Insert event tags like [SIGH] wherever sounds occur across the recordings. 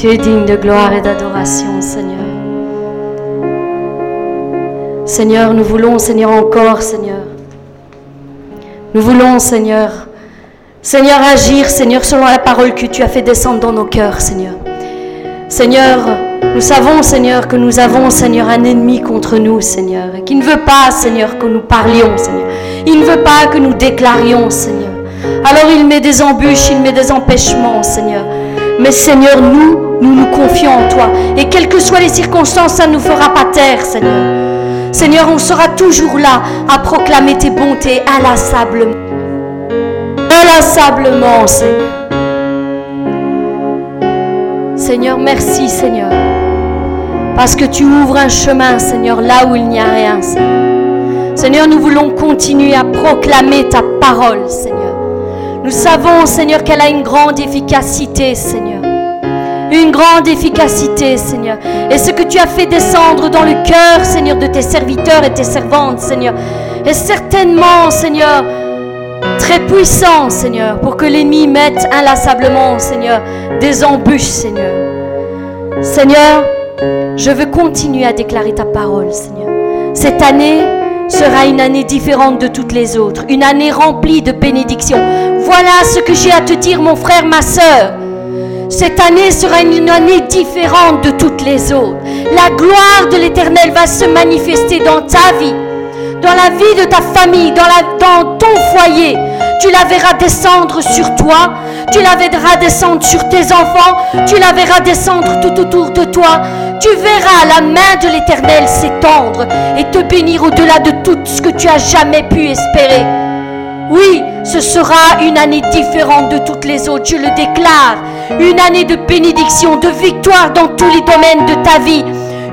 Tu es digne de gloire et d'adoration, Seigneur. Seigneur, nous voulons, Seigneur, encore, Seigneur. Nous voulons, Seigneur, Seigneur, agir, Seigneur, selon la parole que tu as fait descendre dans nos cœurs, Seigneur. Seigneur, nous savons, Seigneur, que nous avons, Seigneur, un ennemi contre nous, Seigneur, et qui ne veut pas, Seigneur, que nous parlions, Seigneur. Il ne veut pas que nous déclarions, Seigneur. Alors il met des embûches, il met des empêchements, Seigneur. Mais Seigneur, nous, nous nous confions en toi. Et quelles que soient les circonstances, ça ne nous fera pas taire, Seigneur. Seigneur, on sera toujours là à proclamer tes bontés inlassablement. Inlassablement, Seigneur. Seigneur, merci, Seigneur. Parce que tu ouvres un chemin, Seigneur, là où il n'y a rien, Seigneur. Seigneur, nous voulons continuer à proclamer ta parole, Seigneur. Nous savons, Seigneur, qu'elle a une grande efficacité, Seigneur. Une grande efficacité, Seigneur. Et ce que tu as fait descendre dans le cœur, Seigneur, de tes serviteurs et tes servantes, Seigneur, est certainement, Seigneur, très puissant, Seigneur, pour que l'ennemi mette inlassablement, Seigneur, des embûches, Seigneur. Seigneur, je veux continuer à déclarer ta parole, Seigneur. Cette année sera une année différente de toutes les autres, une année remplie de bénédictions. Voilà ce que j'ai à te dire, mon frère, ma soeur. Cette année sera une année différente de toutes les autres. La gloire de l'Éternel va se manifester dans ta vie, dans la vie de ta famille, dans, ton foyer. Tu la verras descendre sur toi, tu la verras descendre sur tes enfants, tu la verras descendre tout autour de toi. Tu verras la main de l'Éternel s'étendre et te bénir au-delà de tout ce que tu as jamais pu espérer. Oui, ce sera une année différente de toutes les autres, je le déclare. Une année de bénédiction, de victoire dans tous les domaines de ta vie.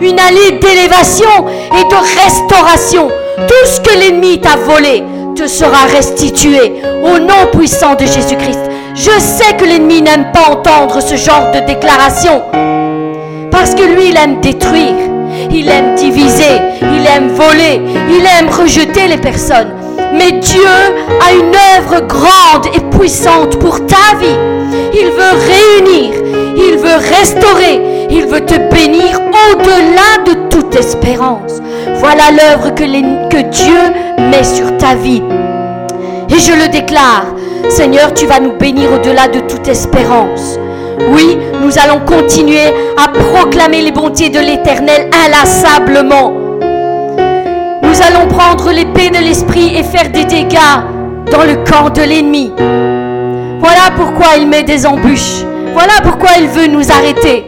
Une année d'élévation et de restauration. Tout ce que l'ennemi t'a volé te sera restitué au nom puissant de Jésus-Christ. Je sais que l'ennemi n'aime pas entendre ce genre de déclaration. Parce que lui, il aime détruire, il aime diviser, il aime voler, il aime rejeter les personnes. Mais Dieu a une œuvre grande et puissante pour ta vie. Il veut réunir, il veut restaurer, il veut te bénir au-delà de toute espérance. Voilà l'œuvre que, Dieu met sur ta vie. Et je le déclare, Seigneur, tu vas nous bénir au-delà de toute espérance. Oui, nous allons continuer à proclamer les bontés de l'Éternel inlassablement. Nous allons prendre l'épée de l'Esprit et faire des dégâts dans le camp de l'ennemi. Voilà pourquoi il met des embûches. Voilà pourquoi il veut nous arrêter.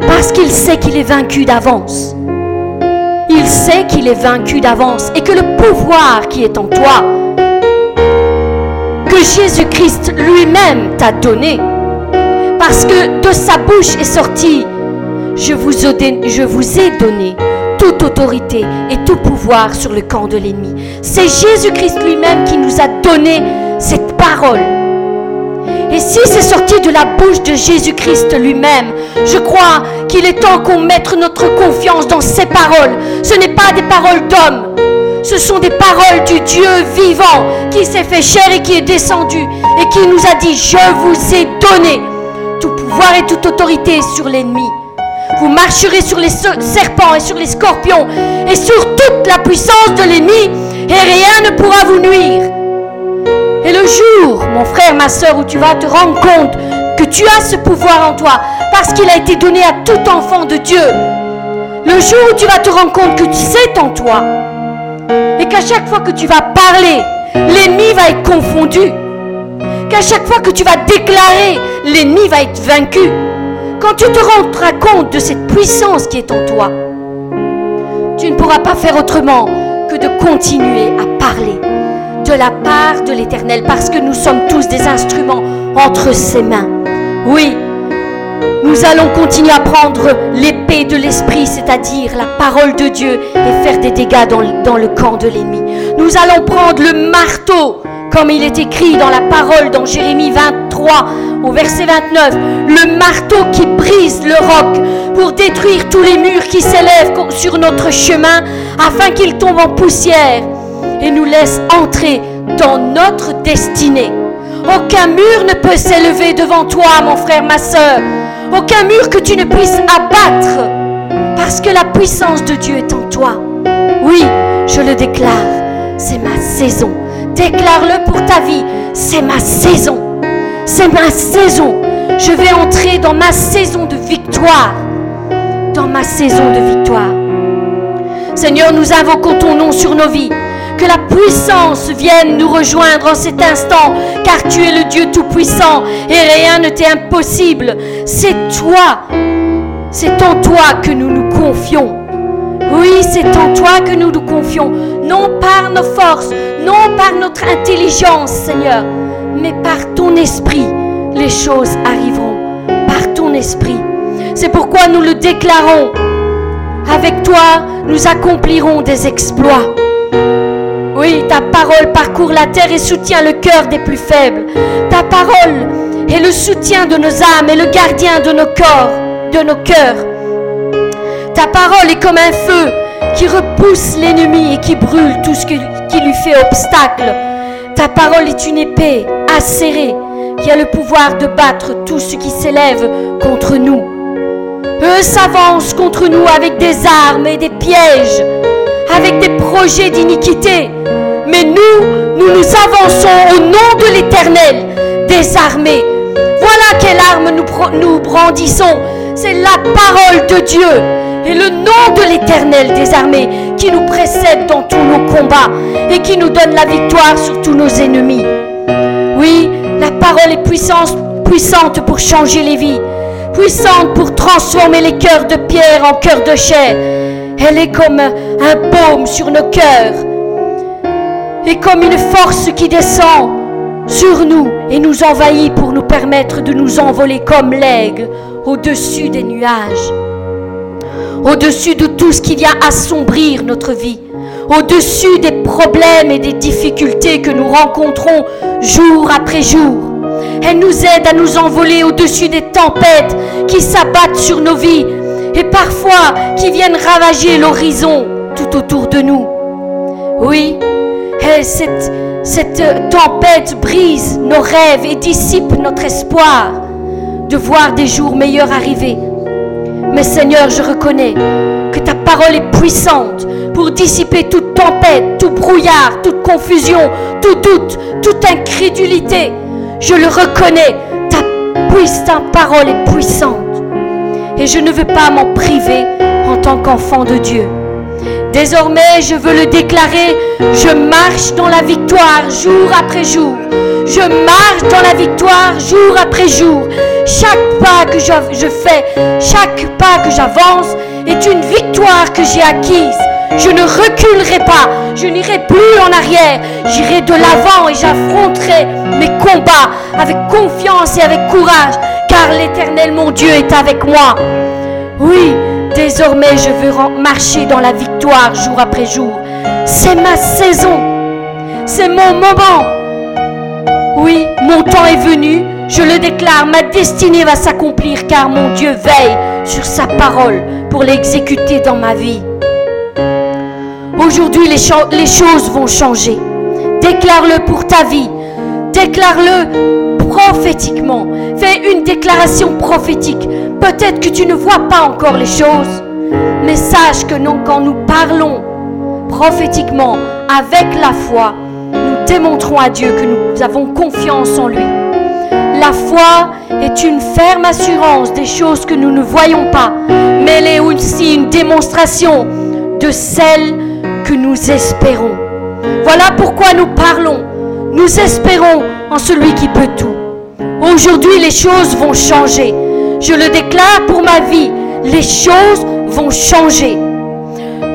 Parce qu'il sait qu'il est vaincu d'avance. Il sait qu'il est vaincu d'avance et que le pouvoir qui est en toi, que Jésus-Christ lui-même t'a donné, parce que de sa bouche est sorti, je vous, ai, donné toute autorité et tout pouvoir sur le camp de l'ennemi. C'est Jésus-Christ lui-même qui nous a donné cette parole. Et si c'est sorti de la bouche de Jésus-Christ lui-même, je crois qu'il est temps qu'on mette notre confiance dans ces paroles. Ce n'est pas des paroles d'hommes. Ce sont des paroles du Dieu vivant qui s'est fait chair et qui est descendu et qui nous a dit, je vous ai donné tout pouvoir et toute autorité sur l'ennemi. Vous marcherez sur les serpents et sur les scorpions et sur toute la puissance de l'ennemi et rien ne pourra vous nuire. Et le jour, mon frère, ma soeur, où tu vas te rendre compte que tu as ce pouvoir en toi parce qu'il a été donné à tout enfant de Dieu, le jour où tu vas te rendre compte que c'est en toi et qu'à chaque fois que tu vas parler, l'ennemi va être confondu, qu'à chaque fois que tu vas déclarer, l'ennemi va être vaincu. Quand tu te rendras compte de cette puissance qui est en toi, tu ne pourras pas faire autrement que de continuer à parler de la part de l'Éternel, parce que nous sommes tous des instruments entre ses mains. Oui, nous allons continuer à prendre l'épée de l'Esprit, c'est-à-dire la parole de Dieu, et faire des dégâts dans, le camp de l'ennemi. Nous allons prendre le marteau, comme il est écrit dans la parole, dans Jérémie 23, au verset 29, le marteau qui brise le roc pour détruire tous les murs qui s'élèvent sur notre chemin, afin qu'ils tombent en poussière et nous laissent entrer dans notre destinée. Aucun mur ne peut s'élever devant toi, mon frère, ma soeur. aucun mur que tu ne puisses abattre, parce que la puissance de Dieu est en toi. Oui, je le déclare, c'est ma saison. Déclare-le pour ta vie, c'est ma saison. C'est ma saison. Je vais entrer dans ma saison de victoire. Dans ma saison de victoire. Seigneur, nous invoquons ton nom sur nos vies. Que la puissance vienne nous rejoindre en cet instant, car tu es le Dieu Tout-Puissant et rien ne t'est impossible. C'est toi, c'est en toi que nous nous confions. Oui, c'est en toi que nous nous confions, non par nos forces, non par notre intelligence, Seigneur, mais par ton esprit, les choses arriveront. Par ton esprit. C'est pourquoi nous le déclarons. Avec toi, nous accomplirons des exploits. Oui, ta parole parcourt la terre et soutient le cœur des plus faibles. Ta parole est le soutien de nos âmes et le gardien de nos corps, de nos cœurs. Ta parole est comme un feu qui repousse l'ennemi et qui brûle tout ce qui lui fait obstacle. Ta parole est une épée acérée qui a le pouvoir de battre tout ce qui s'élève contre nous. Eux s'avancent contre nous avec des armes et des pièges avec des projets d'iniquité. Mais nous, nous nous avançons au nom de l'Éternel des armées. Voilà quelle arme nous, nous brandissons. C'est la parole de Dieu et le nom de l'Éternel des armées qui nous précède dans tous nos combats et qui nous donne la victoire sur tous nos ennemis. Oui, la parole est puissante, pour changer les vies, puissante pour transformer les cœurs de pierre en cœurs de chair elle est comme un baume sur nos cœurs et comme une force qui descend sur nous et nous envahit pour nous permettre de nous envoler comme l'aigle au-dessus des nuages, au-dessus de tout ce qui vient assombrir notre vie, au-dessus des problèmes et des difficultés que nous rencontrons jour après jour. Elle nous aide à nous envoler au-dessus des tempêtes qui s'abattent sur nos vies et parfois qui viennent ravager l'horizon tout autour de nous. Oui, et cette, cette tempête brise nos rêves et dissipe notre espoir de voir des jours meilleurs arriver. Mais Seigneur, je reconnais que ta parole est puissante pour dissiper toute tempête, tout brouillard, toute confusion, tout doute, toute incrédulité. Je le reconnais, ta puissante parole est puissante et je ne veux pas m'en priver en tant qu'enfant de Dieu. Désormais, je veux le déclarer, je marche dans la victoire jour après jour. Je marche dans la victoire jour après jour. Chaque pas que je, fais, chaque pas que j'avance est une victoire que j'ai acquise. Je ne reculerai pas, je n'irai plus en arrière, j'irai de l'avant et j'affronterai mes combats avec confiance et avec courage, car l'Éternel mon Dieu est avec moi. Oui, désormais je veux marcher dans la victoire jour après jour. C'est ma saison, c'est mon moment. Oui, mon temps est venu, je le déclare, ma destinée va s'accomplir car mon Dieu veille sur sa parole pour l'exécuter dans ma vie. Aujourd'hui, les, choses vont changer. Déclare-le pour ta vie. Déclare-le prophétiquement. Fais une déclaration prophétique. Peut-être que tu ne vois pas encore les choses, mais sache que non, quand nous parlons prophétiquement avec la foi, démontrons à Dieu que nous avons confiance en lui. La foi est une ferme assurance des choses que nous ne voyons pas, mais elle est aussi une démonstration de celles que nous espérons. Voilà pourquoi nous parlons. Nous espérons en celui qui peut tout. Aujourd'hui, les choses vont changer. Je le déclare pour ma vie. Les choses vont changer.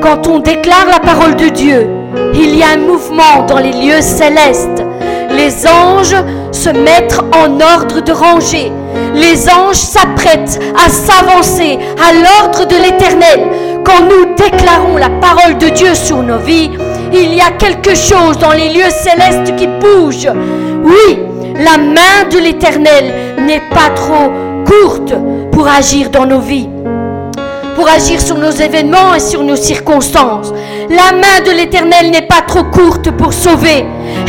Quand on déclare la parole de Dieu, il y a un mouvement dans les lieux célestes. Les anges se mettent en ordre de rangée. Les anges s'apprêtent à s'avancer à l'ordre de l'Éternel. Quand nous déclarons la parole de Dieu sur nos vies, il y a quelque chose dans les lieux célestes qui bouge. Oui, la main de l'Éternel n'est pas trop courte pour agir dans nos vies, pour agir sur nos événements et sur nos circonstances. La main de l'Éternel n'est pas trop courte pour sauver.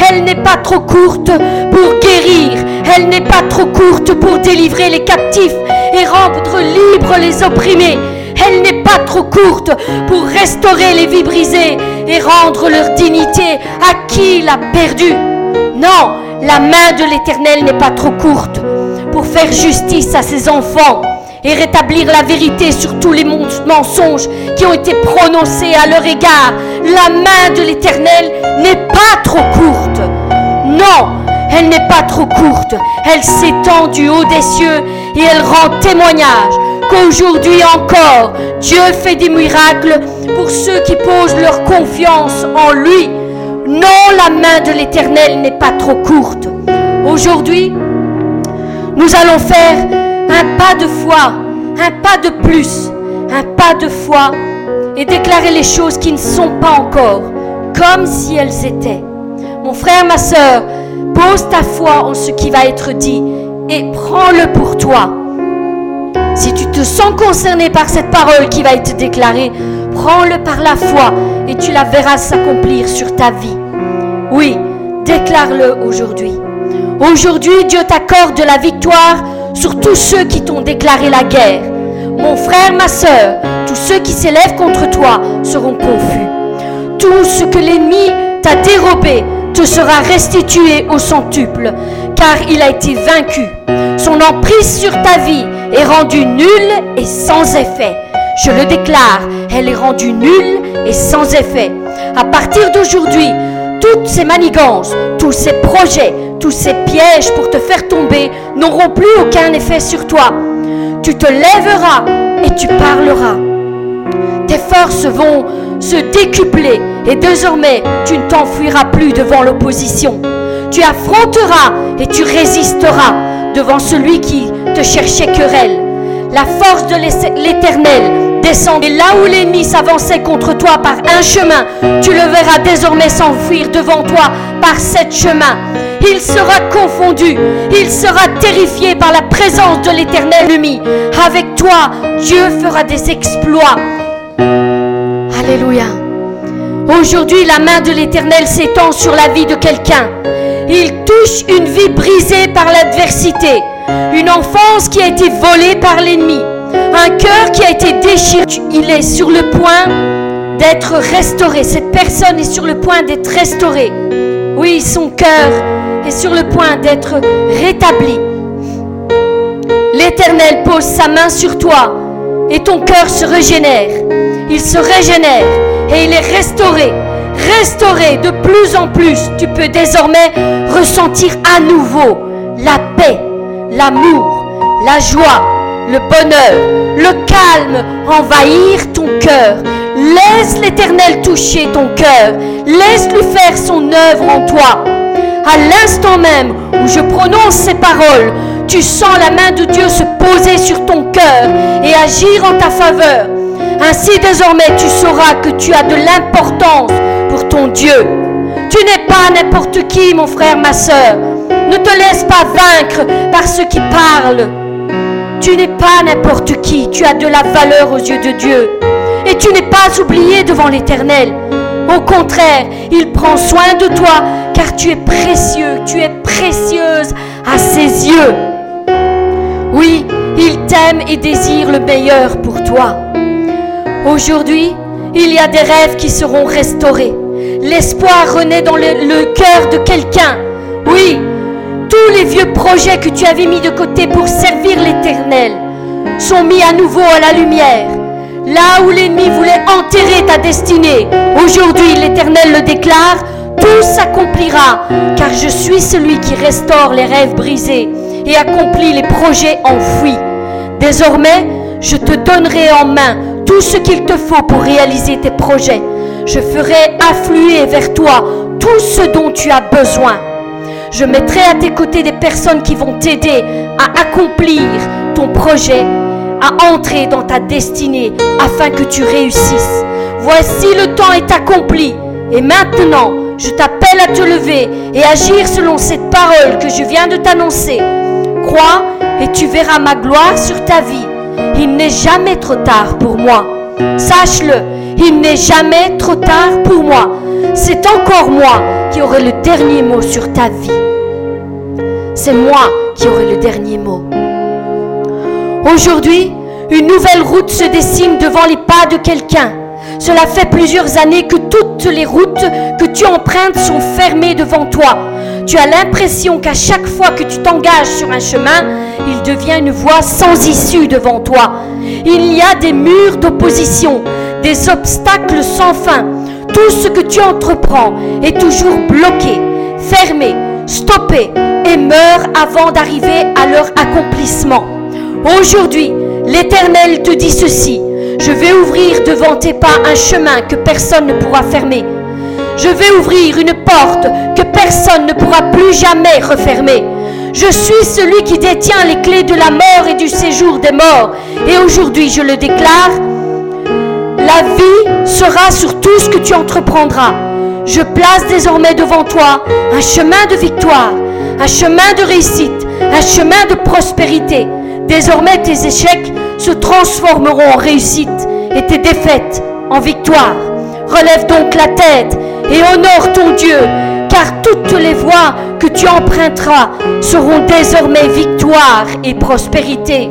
Elle n'est pas trop courte pour guérir. Elle n'est pas trop courte pour délivrer les captifs. et rendre libres les opprimés. Elle n'est pas trop courte pour restaurer les vies brisées et rendre leur dignité à qui l'a perdue. Non, la main de l'Éternel n'est pas trop courte pour faire justice à ses enfants et rétablir la vérité sur tous les mensonges qui ont été prononcés à leur égard. La main de l'Éternel n'est pas trop courte. Non, elle n'est pas trop courte. Elle s'étend du haut des cieux et elle rend témoignage qu'aujourd'hui encore, Dieu fait des miracles pour ceux qui posent leur confiance en lui. Non, la main de l'Éternel n'est pas trop courte. Aujourd'hui, nous allons faire un pas de foi, un pas de plus, un pas de foi et déclarer les choses qui ne sont pas encore, comme si elles étaient. Mon frère, ma soeur, pose ta foi en ce qui va être dit et prends-le pour toi. Si tu te sens concerné par cette parole qui va être déclarée, prends-le par la foi et tu la verras s'accomplir sur ta vie. Oui, déclare-le aujourd'hui. Aujourd'hui, Dieu t'accorde la victoire sur tous ceux qui t'ont déclaré la guerre. Mon frère, ma soeur, tous ceux qui s'élèvent contre toi seront confus. Tout ce que l'ennemi t'a dérobé te sera restitué au centuple, car il a été vaincu. Son emprise sur ta vie est rendue nulle et sans effet. Je le déclare, elle est rendue nulle et sans effet. À partir d'aujourd'hui, toutes ces manigances, tous ces projets, tous ces pièges pour te faire tomber n'auront plus aucun effet sur toi. Tu te lèveras et tu parleras. Tes forces vont se décupler et désormais tu ne t'enfuiras plus devant l'opposition. Tu affronteras et tu résisteras devant celui qui te cherchait querelle. La force de l'Éternel descend et là où l'ennemi s'avançait contre toi par un chemin, tu le verras désormais s'enfuir devant toi par sept chemins il sera confondu, il sera terrifié par la présence de l'éternel ennemi. Avec toi, Dieu fera des exploits. Alléluia. Aujourd'hui, la main de l'éternel s'étend sur la vie de quelqu'un. Il touche une vie brisée par l'adversité, une enfance qui a été volée par l'ennemi, un cœur qui a été déchiré. Il est sur le point d'être restauré. Cette personne est sur le point d'être restaurée. Oui, son cœur est sur le point d'être rétabli. L'Éternel pose sa main sur toi et ton cœur se régénère. Il se régénère et il est restauré. Restauré de plus en plus, tu peux désormais ressentir à nouveau la paix, l'amour, la joie, le bonheur, le calme envahir ton cœur. Laisse l'Éternel toucher ton cœur. Laisse-lui faire son œuvre en toi à l'instant même où je prononce ces paroles, tu sens la main de Dieu se poser sur ton cœur et agir en ta faveur. Ainsi désormais tu sauras que tu as de l'importance pour ton Dieu. Tu n'es pas n'importe qui, mon frère, ma soeur. Ne te laisse pas vaincre par ceux qui parlent. Tu n'es pas n'importe qui, tu as de la valeur aux yeux de Dieu. Et tu n'es pas oublié devant l'Éternel. Au contraire, il prend soin de toi car tu es précieux, tu es précieuse à ses yeux. Oui, il t'aime et désire le meilleur pour toi. Aujourd'hui, il y a des rêves qui seront restaurés. L'espoir renaît dans le, cœur de quelqu'un. Oui, tous les vieux projets que tu avais mis de côté pour servir l'Éternel sont mis à nouveau à la lumière. Là où l'ennemi voulait enterrer ta destinée, aujourd'hui l'Éternel le déclare, tout s'accomplira, car je suis celui qui restaure les rêves brisés et accomplit les projets enfouis. Désormais, je te donnerai en main tout ce qu'il te faut pour réaliser tes projets. Je ferai affluer vers toi tout ce dont tu as besoin. Je mettrai à tes côtés des personnes qui vont t'aider à accomplir ton projet à entrer dans ta destinée afin que tu réussisses. Voici le temps est accompli. Et maintenant, je t'appelle à te lever et agir selon cette parole que je viens de t'annoncer. Crois et tu verras ma gloire sur ta vie. Il n'est jamais trop tard pour moi. Sache-le, il n'est jamais trop tard pour moi. C'est encore moi qui aurai le dernier mot sur ta vie. C'est moi qui aurai le dernier mot. Aujourd'hui, une nouvelle route se dessine devant les pas de quelqu'un. Cela fait plusieurs années que toutes les routes que tu empruntes sont fermées devant toi. Tu as l'impression qu'à chaque fois que tu t'engages sur un chemin, il devient une voie sans issue devant toi. Il y a des murs d'opposition, des obstacles sans fin. Tout ce que tu entreprends est toujours bloqué, fermé, stoppé et meurt avant d'arriver à leur accomplissement. Aujourd'hui, l'Éternel te dit ceci. Je vais ouvrir devant tes pas un chemin que personne ne pourra fermer. Je vais ouvrir une porte que personne ne pourra plus jamais refermer. Je suis celui qui détient les clés de la mort et du séjour des morts. Et aujourd'hui, je le déclare, la vie sera sur tout ce que tu entreprendras. Je place désormais devant toi un chemin de victoire, un chemin de réussite, un chemin de prospérité. Désormais, tes échecs se transformeront en réussite et tes défaites en victoire. Relève donc la tête et honore ton Dieu, car toutes les voies que tu emprunteras seront désormais victoire et prospérité.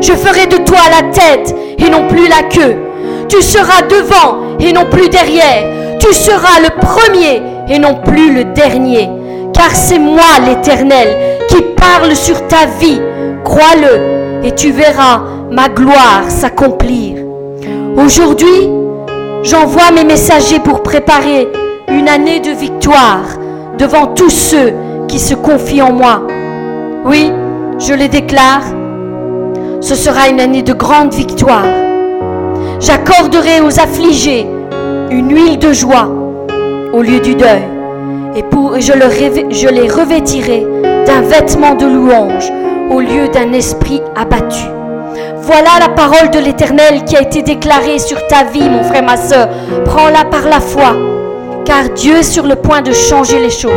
Je ferai de toi la tête et non plus la queue. Tu seras devant et non plus derrière. Tu seras le premier et non plus le dernier. Car c'est moi l'Éternel qui parle sur ta vie Crois-le et tu verras ma gloire s'accomplir. Aujourd'hui, j'envoie mes messagers pour préparer une année de victoire devant tous ceux qui se confient en moi. Oui, je le déclare, ce sera une année de grande victoire. J'accorderai aux affligés une huile de joie au lieu du deuil et je les revêtirai d'un vêtement de louange au lieu d'un esprit abattu. Voilà la parole de l'Éternel qui a été déclarée sur ta vie, mon frère, ma soeur. Prends-la par la foi, car Dieu est sur le point de changer les choses.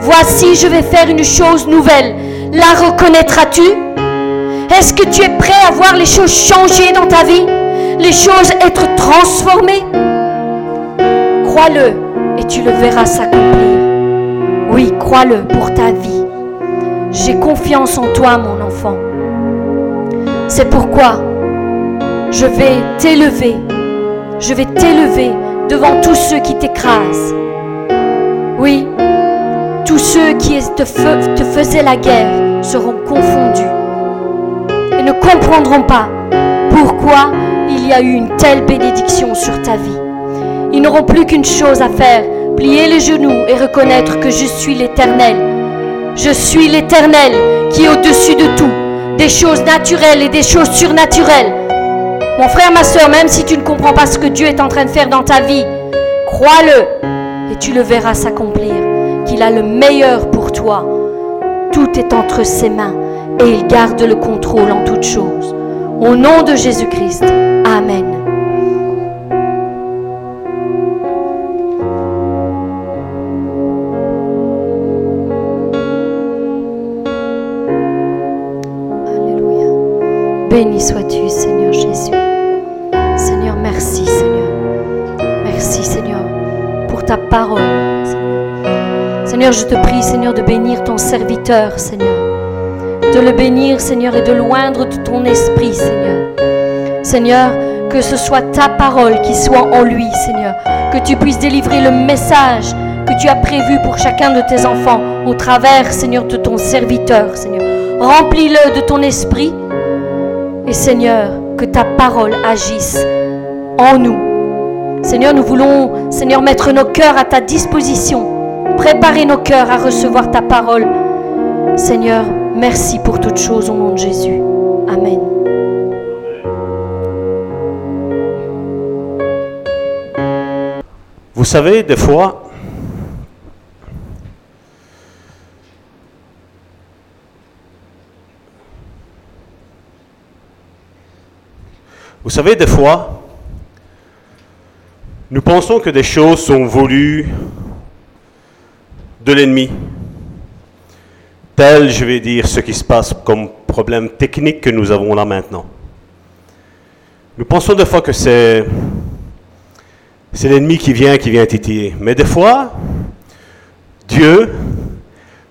Voici, je vais faire une chose nouvelle. La reconnaîtras-tu? Est-ce que tu es prêt à voir les choses changer dans ta vie? Les choses être transformées Crois-le et tu le verras s'accomplir. Oui, crois-le pour ta vie. J'ai confiance en toi, mon enfant. C'est pourquoi je vais t'élever. Je vais t'élever devant tous ceux qui t'écrasent. Oui, tous ceux qui te, faisaient la guerre seront confondus et ne comprendront pas pourquoi il y a eu une telle bénédiction sur ta vie. Ils n'auront plus qu'une chose à faire, plier les genoux et reconnaître que je suis l'Éternel je suis l'Éternel qui est au-dessus de tout, des choses naturelles et des choses surnaturelles. Mon frère, ma soeur, même si tu ne comprends pas ce que Dieu est en train de faire dans ta vie, crois-le et tu le verras s'accomplir, qu'il a le meilleur pour toi. Tout est entre ses mains et il garde le contrôle en toutes choses. Au nom de Jésus-Christ, Amen. Béni sois-tu, Seigneur Jésus. Seigneur, merci, Seigneur. Merci, Seigneur, pour ta parole. Seigneur. je te prie, Seigneur, de bénir ton serviteur, Seigneur. De le bénir, Seigneur, et de loindre de ton esprit, Seigneur. Seigneur, que ce soit ta parole qui soit en lui, Seigneur. Que tu puisses délivrer le message que tu as prévu pour chacun de tes enfants au travers, Seigneur, de ton serviteur, Seigneur. Remplis-le de ton esprit et Seigneur, que ta parole agisse en nous. Seigneur, nous voulons, Seigneur, mettre nos cœurs à ta disposition. Préparer nos cœurs à recevoir ta parole. Seigneur, merci pour toutes choses au nom de Jésus. Amen. Vous savez, des fois, Vous savez, des fois, nous pensons que des choses sont voulues de l'ennemi. Tel, je vais dire, ce qui se passe comme problème technique que nous avons là maintenant. Nous pensons des fois que c'est, c'est l'ennemi qui vient, qui vient titiller. Mais des fois, Dieu,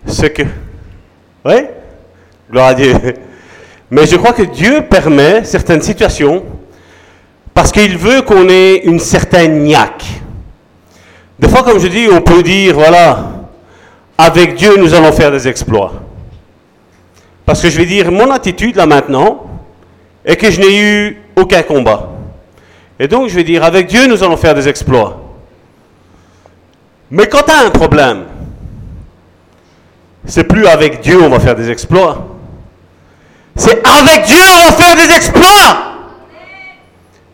ce que... Oui Gloire à Dieu. [LAUGHS] Mais je crois que Dieu permet certaines situations parce qu'il veut qu'on ait une certaine niaque. Des fois, comme je dis, on peut dire, voilà, avec Dieu, nous allons faire des exploits. Parce que je vais dire, mon attitude là maintenant est que je n'ai eu aucun combat. Et donc, je vais dire, avec Dieu, nous allons faire des exploits. Mais quand tu as un problème, c'est plus avec Dieu on va faire des exploits. C'est avec Dieu on va faire des exploits.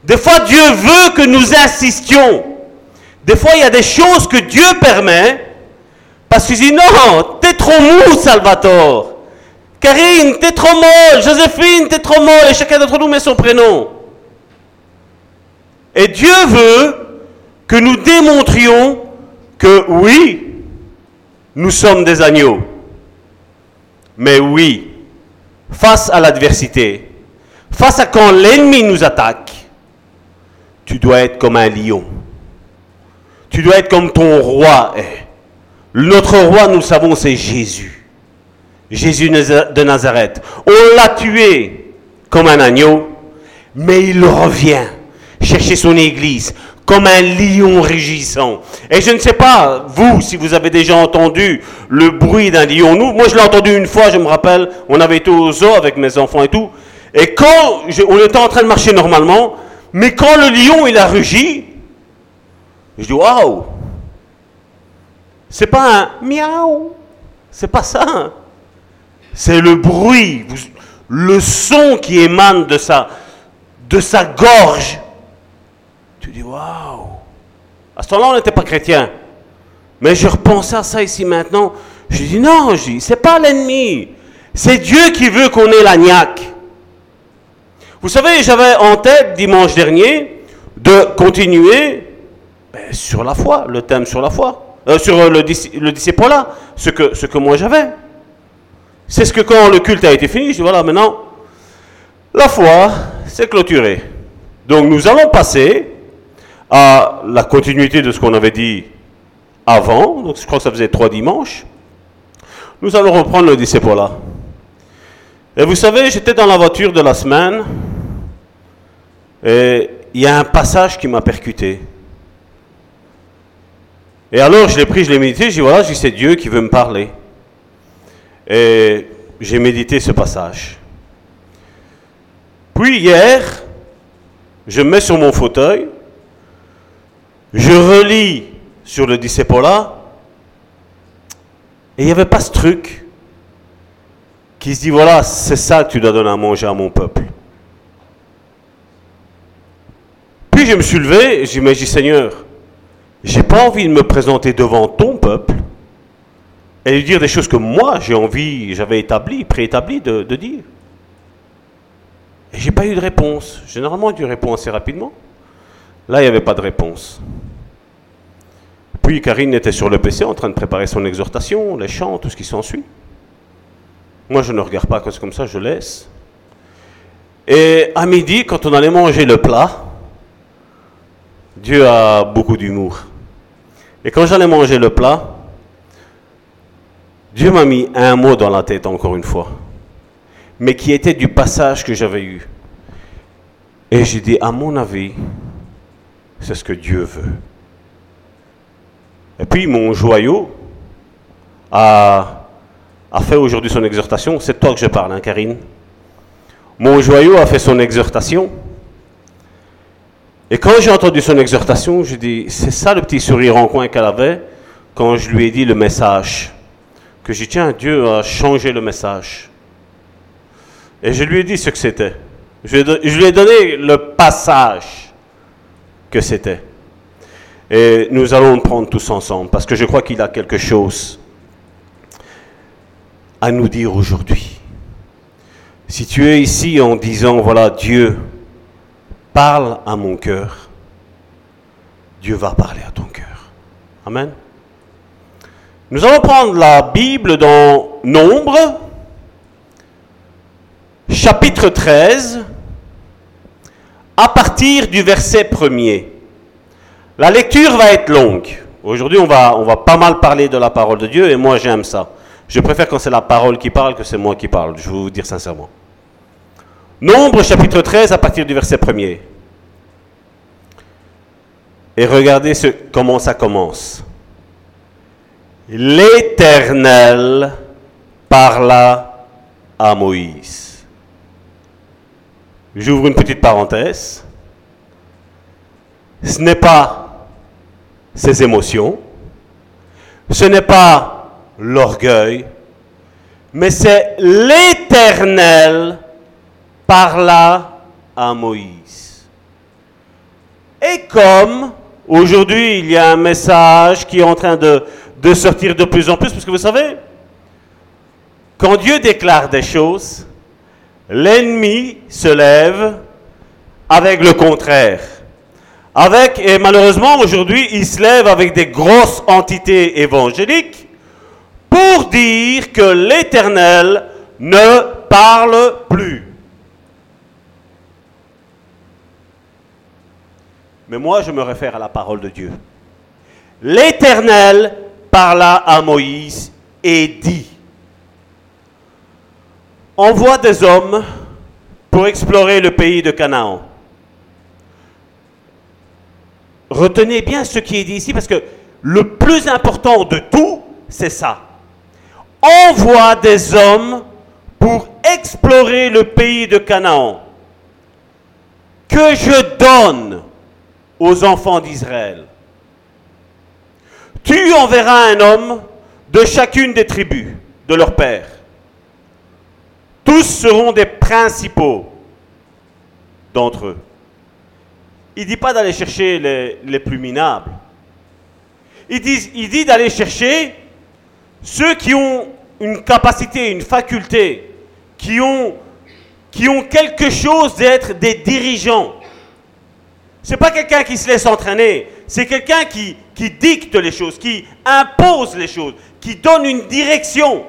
Des fois, Dieu veut que nous insistions. Des fois, il y a des choses que Dieu permet parce qu'il dit non, t'es trop mou, Salvatore. Karine, t'es trop molle. Joséphine, t'es trop molle. Et chacun d'entre nous met son prénom. Et Dieu veut que nous démontrions que oui, nous sommes des agneaux. Mais oui, face à l'adversité, face à quand l'ennemi nous attaque, tu dois être comme un lion. Tu dois être comme ton roi est. Notre roi, nous le savons, c'est Jésus. Jésus de Nazareth. On l'a tué comme un agneau, mais il revient chercher son église comme un lion rugissant. Et je ne sais pas, vous, si vous avez déjà entendu le bruit d'un lion. Nous, moi, je l'ai entendu une fois, je me rappelle, on avait été au zoo avec mes enfants et tout. Et quand on était en train de marcher normalement, mais quand le lion, il a rugi, je dis, waouh, c'est pas un miaou, c'est pas ça. C'est le bruit, le son qui émane de sa, de sa gorge tu dis, waouh! À ce temps-là, on n'était pas chrétien. Mais je repensais à ça ici maintenant. Je dis, non, je dis, c'est pas l'ennemi. C'est Dieu qui veut qu'on ait la. Vous savez, j'avais en tête dimanche dernier de continuer ben, sur la foi, le thème sur la foi, euh, sur le, le disciple-là, ce que, ce que moi j'avais. C'est ce que quand le culte a été fini, je dis voilà, maintenant, la foi, c'est clôturé. Donc nous allons passer à la continuité de ce qu'on avait dit avant, donc je crois que ça faisait trois dimanches, nous allons reprendre le disciple là. Et vous savez, j'étais dans la voiture de la semaine, et il y a un passage qui m'a percuté. Et alors, je l'ai pris, je l'ai médité, je dis voilà, c'est Dieu qui veut me parler. Et j'ai médité ce passage. Puis hier, je me mets sur mon fauteuil, je relis sur le disciple-là, et il n'y avait pas ce truc qui se dit, voilà, c'est ça que tu dois donner à manger à mon peuple. Puis je me suis levé et j'ai dit, Seigneur, j'ai pas envie de me présenter devant ton peuple et lui dire des choses que moi j'ai envie, j'avais établi, préétabli de, de dire. Et j'ai pas eu de réponse. Généralement, tu réponds assez rapidement. Là, il n'y avait pas de réponse. Puis Karine était sur le PC en train de préparer son exhortation, les chants, tout ce qui s'ensuit. Moi, je ne regarde pas comme ça, je laisse. Et à midi, quand on allait manger le plat, Dieu a beaucoup d'humour. Et quand j'allais manger le plat, Dieu m'a mis un mot dans la tête encore une fois, mais qui était du passage que j'avais eu. Et j'ai dit, à mon avis, c'est ce que Dieu veut. Et puis mon joyau a, fait aujourd'hui son exhortation. C'est toi que je parle, hein, Karine. Mon joyau a fait son exhortation. Et quand j'ai entendu son exhortation, je dis, c'est ça le petit sourire en coin qu'elle avait quand je lui ai dit le message. Que j'ai dit, tiens, Dieu a changé le message. Et je lui ai dit ce que c'était. Je, je lui ai donné le passage que c'était. Et nous allons le prendre tous ensemble, parce que je crois qu'il a quelque chose à nous dire aujourd'hui. Si tu es ici en disant, voilà, Dieu parle à mon cœur, Dieu va parler à ton cœur. Amen. Nous allons prendre la Bible dans Nombre, chapitre 13, à partir du verset premier. La lecture va être longue. Aujourd'hui, on va, on va pas mal parler de la parole de Dieu et moi j'aime ça. Je préfère quand c'est la parole qui parle que c'est moi qui parle, je vais vous dire sincèrement. Nombre chapitre 13 à partir du verset 1er. Et regardez ce, comment ça commence. L'Éternel parla à Moïse. J'ouvre une petite parenthèse. Ce n'est pas ses émotions, ce n'est pas l'orgueil, mais c'est l'Éternel parla à Moïse. Et comme aujourd'hui il y a un message qui est en train de, sortir de plus en plus, parce que vous savez, quand Dieu déclare des choses, l'ennemi se lève avec le contraire. Avec, et malheureusement aujourd'hui, il se lève avec des grosses entités évangéliques pour dire que l'Éternel ne parle plus. Mais moi, je me réfère à la parole de Dieu. L'Éternel parla à Moïse et dit, envoie des hommes pour explorer le pays de Canaan. Retenez bien ce qui est dit ici parce que le plus important de tout, c'est ça. Envoie des hommes pour explorer le pays de Canaan que je donne aux enfants d'Israël. Tu enverras un homme de chacune des tribus de leur père. Tous seront des principaux d'entre eux. Il ne dit pas d'aller chercher les, les, plus minables. Il dit, il dit d'aller chercher ceux qui ont une capacité, une faculté, qui ont, qui ont quelque chose d'être des dirigeants. Ce n'est pas quelqu'un qui se laisse entraîner, c'est quelqu'un qui, dicte les choses, qui impose les choses, qui donne une direction.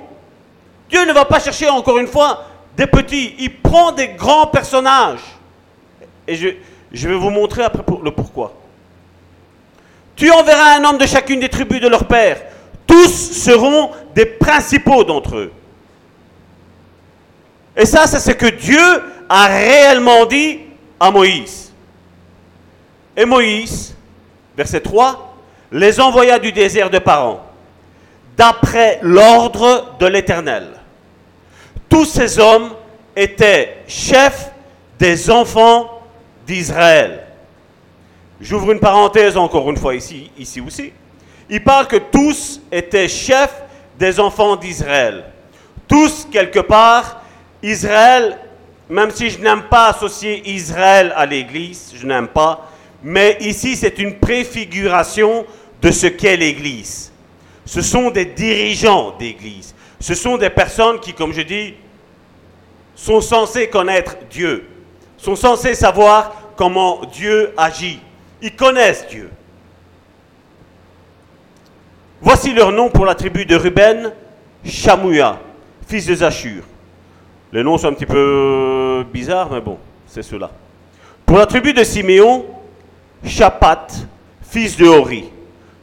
Dieu ne va pas chercher, encore une fois, des petits. Il prend des grands personnages. Et je, vais vous montrer après le pourquoi. Tu enverras un homme de chacune des tribus de leur père. Tous seront des principaux d'entre eux. Et ça, c'est ce que Dieu a réellement dit à Moïse. Et Moïse, verset 3, les envoya du désert de Paran, d'après l'ordre de l'Éternel. Tous ces hommes étaient chefs des enfants d'Israël. J'ouvre une parenthèse encore une fois ici, ici aussi. Il parle que tous étaient chefs des enfants d'Israël. Tous, quelque part, Israël, même si je n'aime pas associer Israël à l'Église, je n'aime pas, mais ici c'est une préfiguration de ce qu'est l'Église. Ce sont des dirigeants d'Église. Ce sont des personnes qui, comme je dis, sont censées connaître Dieu, sont censées savoir comment Dieu agit. Ils connaissent Dieu. Voici leur nom pour la tribu de Ruben, Shamouya, fils de Zachur. Les noms sont un petit peu bizarres, mais bon, c'est cela. Pour la tribu de Siméon, Chapat, fils de Hori.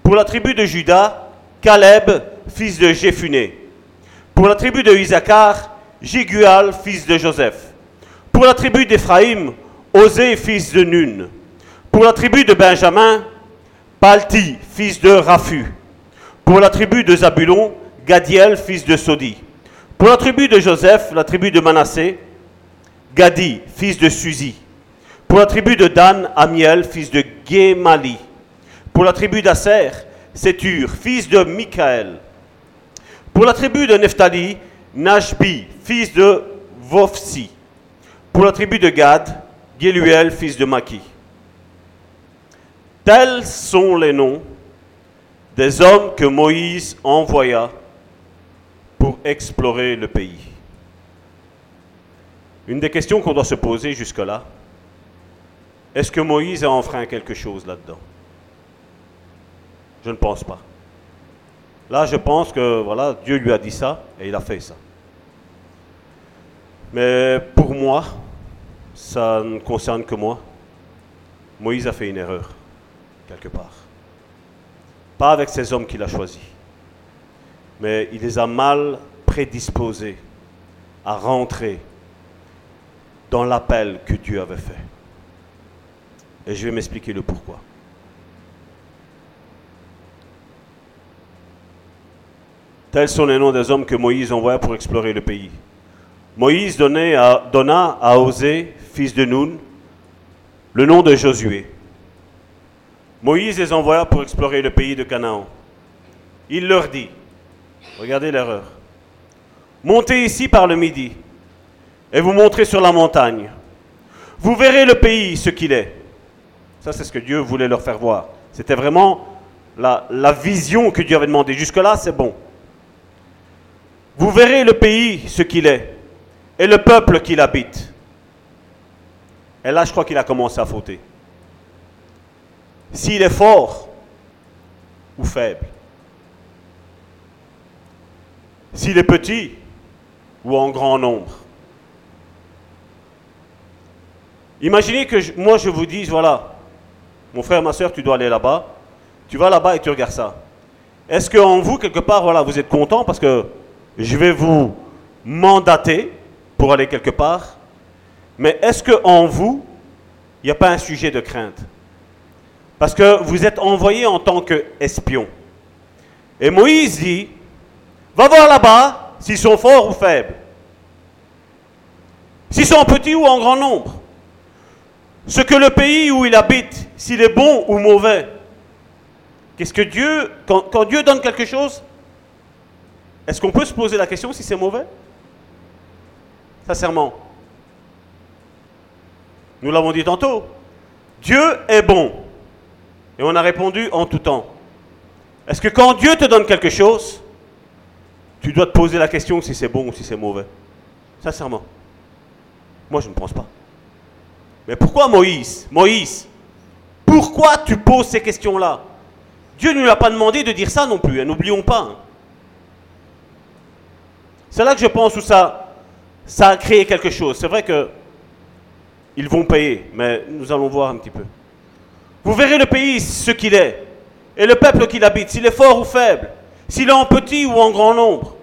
Pour la tribu de Judas, Caleb, fils de Jéphuné. Pour la tribu de Isaacar, Jigual, fils de Joseph. Pour la tribu d'Éphraïm, Osée, fils de Nun. Pour la tribu de Benjamin, Palti, fils de Raphu. Pour la tribu de Zabulon, Gadiel, fils de Sodi. Pour la tribu de Joseph, la tribu de Manassé, Gadi, fils de Suzi. Pour la tribu de Dan, Amiel, fils de Gemali. Pour la tribu d'Asser, Sétur, fils de Michael. Pour la tribu de Nephtali, Nashbi, fils de Vofsi. Pour la tribu de Gad, Geluel, fils de Maki. Tels sont les noms des hommes que Moïse envoya pour explorer le pays. Une des questions qu'on doit se poser jusque-là, est-ce que Moïse a enfreint quelque chose là-dedans? Je ne pense pas. Là, je pense que voilà, Dieu lui a dit ça et il a fait ça. Mais pour moi, ça ne concerne que moi. Moïse a fait une erreur, quelque part. Pas avec ces hommes qu'il a choisis, mais il les a mal prédisposés à rentrer dans l'appel que Dieu avait fait. Et je vais m'expliquer le pourquoi. Tels sont les noms des hommes que Moïse envoya pour explorer le pays. Moïse donna à Osée, fils de Nun, le nom de Josué. Moïse les envoya pour explorer le pays de Canaan. Il leur dit, regardez l'erreur, montez ici par le midi et vous montrez sur la montagne. Vous verrez le pays, ce qu'il est. Ça, c'est ce que Dieu voulait leur faire voir. C'était vraiment la, vision que Dieu avait demandé. Jusque-là, c'est bon. Vous verrez le pays, ce qu'il est, et le peuple qu'il habite. Et là, je crois qu'il a commencé à fauter. S'il est fort ou faible. S'il est petit ou en grand nombre. Imaginez que moi je vous dise, voilà, mon frère, ma soeur, tu dois aller là-bas. Tu vas là-bas et tu regardes ça. Est-ce qu'en vous, quelque part, voilà, vous êtes content parce que je vais vous mandater pour aller quelque part, mais est-ce qu'en vous, il n'y a pas un sujet de crainte? Parce que vous êtes envoyé en tant qu'espion. Et Moïse dit, va voir là-bas s'ils sont forts ou faibles, s'ils sont petits ou en grand nombre, ce que le pays où il habite, s'il est bon ou mauvais. Qu'est-ce que Dieu, quand Dieu donne quelque chose, est-ce qu'on peut se poser la question si c'est mauvais? Sincèrement. Nous l'avons dit tantôt. Dieu est bon. Et on a répondu en tout temps. Est-ce que quand Dieu te donne quelque chose, tu dois te poser la question si c'est bon ou si c'est mauvais? Sincèrement. Moi, je ne pense pas. Mais pourquoi Moïse? Moïse, pourquoi tu poses ces questions-là? Dieu ne lui a pas demandé de dire ça non plus, hein, n'oublions pas. Hein. C'est là que je pense où ça, ça a créé quelque chose. C'est vrai que ils vont payer, mais nous allons voir un petit peu. Vous verrez le pays ce qu'il est, et le peuple qu'il habite, s'il est fort ou faible, s'il est en petit ou en grand nombre.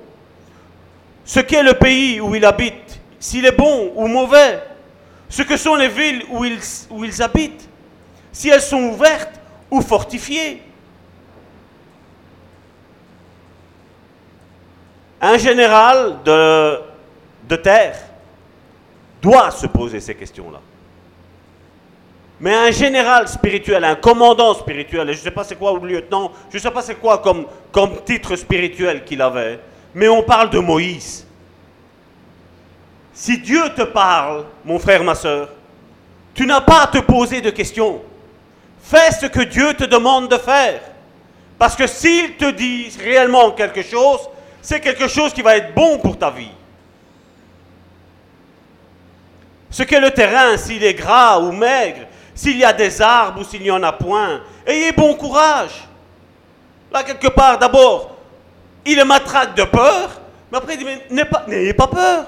Ce qu'est le pays où il habite, s'il est bon ou mauvais, ce que sont les villes où ils, habitent, si elles sont ouvertes ou fortifiées. Un général de, terre doit se poser ces questions-là. Mais un général spirituel, un commandant spirituel, je ne sais pas c'est quoi, ou lieutenant, je ne sais pas c'est quoi comme titre spirituel qu'il avait, mais on parle de Moïse. Si Dieu te parle, mon frère, ma soeur, tu n'as pas à te poser de questions. Fais ce que Dieu te demande de faire. Parce que s'il te dit réellement quelque chose, c'est quelque chose qui va être bon pour ta vie. Ce qu'est le terrain, s'il est gras ou maigre, s'il y a des arbres ou s'il n'y en a point, ayez bon courage. Là, quelque part, d'abord, il est matraque de peur, mais après, il dit, n'ayez pas peur.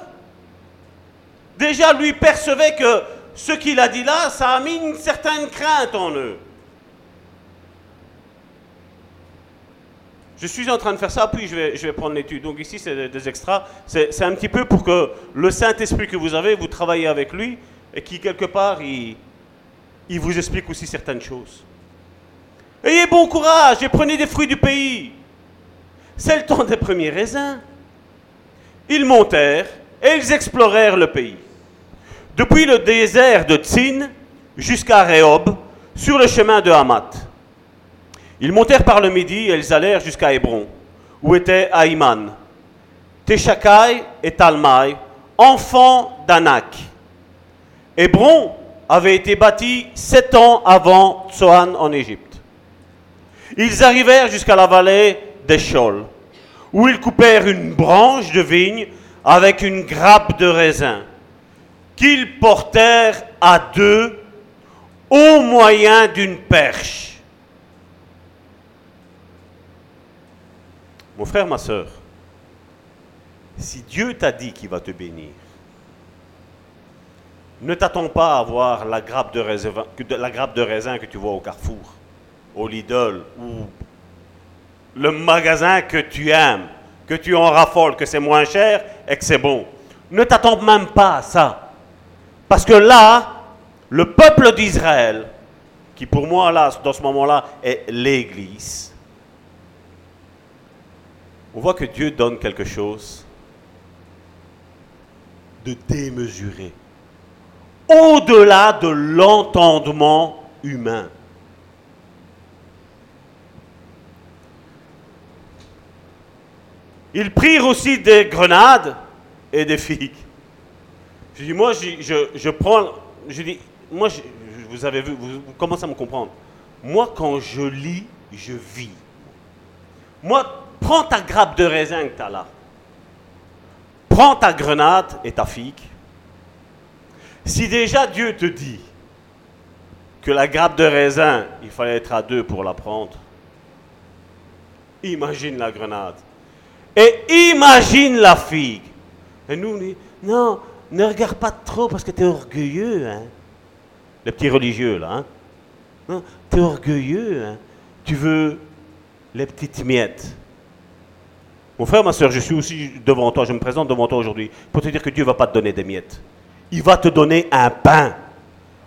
Déjà, lui percevait que ce qu'il a dit là, ça a mis une certaine crainte en eux. Je suis en train de faire ça, puis je vais, je vais prendre l'étude. Donc ici, c'est des, extras. C'est un petit peu pour que le Saint-Esprit que vous avez, vous travaillez avec lui, et qui, quelque part, il, il vous explique aussi certaines choses. Ayez bon courage et prenez des fruits du pays. C'est le temps des premiers raisins. Ils montèrent et ils explorèrent le pays. Depuis le désert de Tsin jusqu'à Rehob, sur le chemin de Hamath. Ils montèrent par le midi et ils allèrent jusqu'à Hébron, où était Aïman, Teshakai et Talmai, enfants d'Anak. Hébron avait été bâti sept ans avant Tsoan en Égypte. Ils arrivèrent jusqu'à la vallée d'Eshol, où ils coupèrent une branche de vigne avec une grappe de raisin, qu'ils portèrent à deux au moyen d'une perche. Mon frère, ma soeur, si Dieu t'a dit qu'il va te bénir, ne t'attends pas à avoir la grappe de raisin, la grappe de raisin que tu vois au Carrefour, au Lidl ou le magasin que tu aimes, que tu en raffoles, que c'est moins cher et que c'est bon. Ne t'attends même pas à ça. Parce que là, le peuple d'Israël, qui pour moi, là, dans ce moment-là, est l'Église, on voit que Dieu donne quelque chose de démesuré, au-delà de l'entendement humain. Ils prirent aussi des grenades et des figues. Je dis, moi, je, je, prends, je dis, moi, vous avez vu, vous, commencez à me comprendre. Moi, quand je lis, je vis. Moi, prends ta grappe de raisin que tu as là. Prends ta grenade et ta figue. Si déjà Dieu te dit que la grappe de raisin, il fallait être à deux pour la prendre, imagine la grenade. Et imagine la figue. Et nous, on dit, non, ne regarde pas trop parce que tu es orgueilleux. Hein? Les petits religieux, là. Hein? Non, tu es orgueilleux. Hein? Tu veux les petites miettes. Mon frère, ma soeur, je suis aussi devant toi, je me présente devant toi aujourd'hui pour te dire que Dieu ne va pas te donner des miettes. Il va te donner un pain.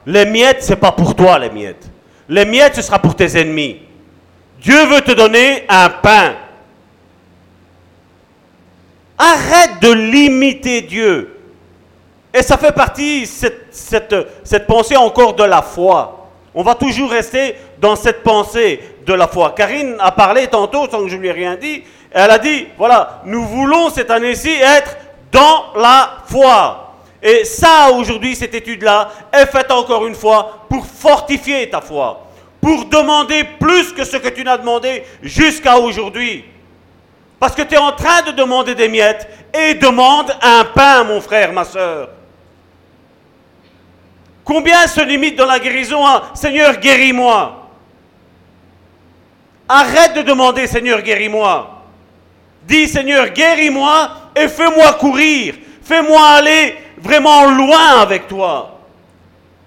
Les miettes, ce n'est pas pour toi, les miettes. Les miettes, ce sera pour tes ennemis. Dieu veut te donner un pain. Arrête de limiter Dieu. Et ça fait partie, cette, cette, pensée encore de la foi. On va toujours rester dans cette pensée de la foi. Karine a parlé tantôt, sans que je lui ai rien dit, elle a dit, voilà, nous voulons cette année-ci être dans la foi. Et ça, aujourd'hui, cette étude-là est faite encore une fois pour fortifier ta foi, pour demander plus que ce que tu n'as demandé jusqu'à aujourd'hui. Parce que tu es en train de demander des miettes et demande un pain, mon frère, ma soeur. Combien se limite dans la guérison à Seigneur, guéris-moi? Arrête de demander Seigneur, guéris-moi. Dis Seigneur, guéris-moi et fais-moi courir. Fais-moi aller vraiment loin avec toi.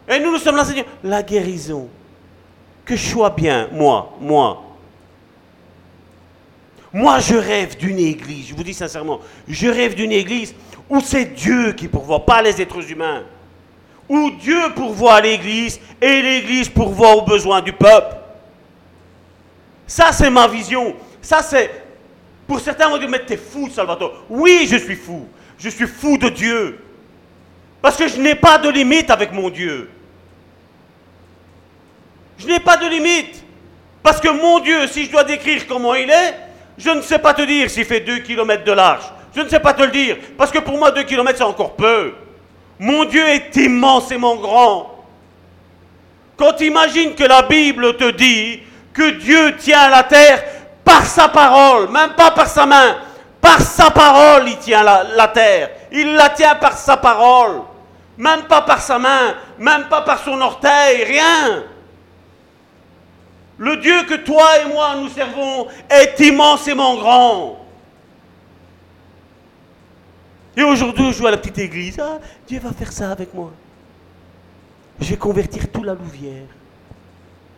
Et nous, nous sommes là, Seigneur, la guérison. Que je sois bien, moi, moi. Moi, je rêve d'une église, je vous dis sincèrement, je rêve d'une église où c'est Dieu qui pourvoit, pas les êtres humains. Où Dieu pourvoit l'église et l'église pourvoit aux besoins du peuple. Ça, c'est ma vision. Ça, c'est. Pour certains, on va dire Mais t'es fou, Salvatore. Oui, je suis fou. Je suis fou de Dieu. Parce que je n'ai pas de limite avec mon Dieu. Je n'ai pas de limite. Parce que mon Dieu, si je dois décrire comment il est, je ne sais pas te dire s'il fait 2 km de large. Je ne sais pas te le dire. Parce que pour moi, 2 km, c'est encore peu. Mon Dieu est immensément grand. Quand tu imagines que la Bible te dit que Dieu tient la terre par sa parole, même pas par sa main, par sa parole, il tient la, terre. Il la tient par sa parole. Même pas par sa main, même pas par son orteil, rien. Le Dieu que toi et moi nous servons est immensément grand. Et aujourd'hui, je joue à la petite église. Ah, Dieu va faire ça avec moi. Je vais convertir tout la louvière.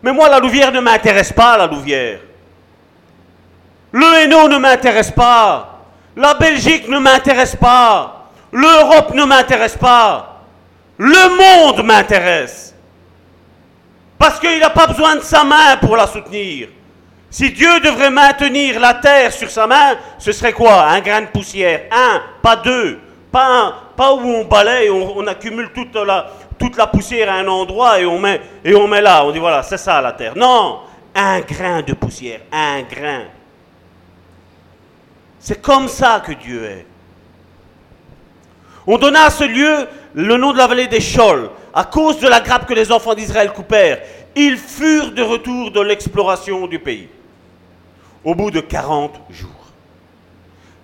Mais moi, la louvière ne m'intéresse pas, la louvière. Le Hainaut ne m'intéresse pas. La Belgique ne m'intéresse pas. L'Europe ne m'intéresse pas. Le monde m'intéresse. Parce qu'il n'a pas besoin de sa main pour la soutenir. Si Dieu devrait maintenir la terre sur sa main, ce serait quoi? Un grain de poussière. Un, pas deux. Pas, un, pas où on balaye, on, accumule toute la, toute la poussière à un endroit et on, met, et on met là. On dit voilà, c'est ça la terre. Non, un grain de poussière. Un grain. C'est comme ça que Dieu est. On donna à ce lieu le nom de la vallée des Chols, à cause de la grappe que les enfants d'Israël coupèrent. Ils furent de retour de l'exploration du pays, au bout de 40 jours.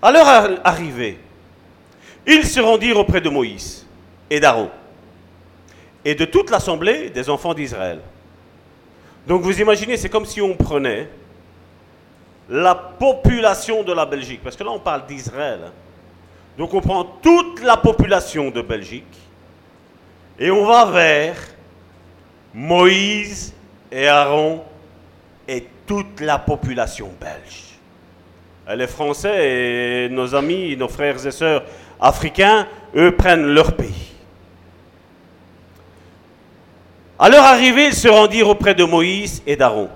À leur arrivée, ils se rendirent auprès de Moïse et d'Aaron et de toute l'assemblée des enfants d'Israël. Donc vous imaginez, c'est comme si on prenait la population de la Belgique, parce que là on parle d'Israël. Hein. Donc on prend toute la population de Belgique et on va vers Moïse et Aaron et toute la population belge. Les Français et nos amis, nos frères et sœurs africains, eux prennent leur pays. À leur arrivée, ils se rendirent auprès de Moïse et d'Aaron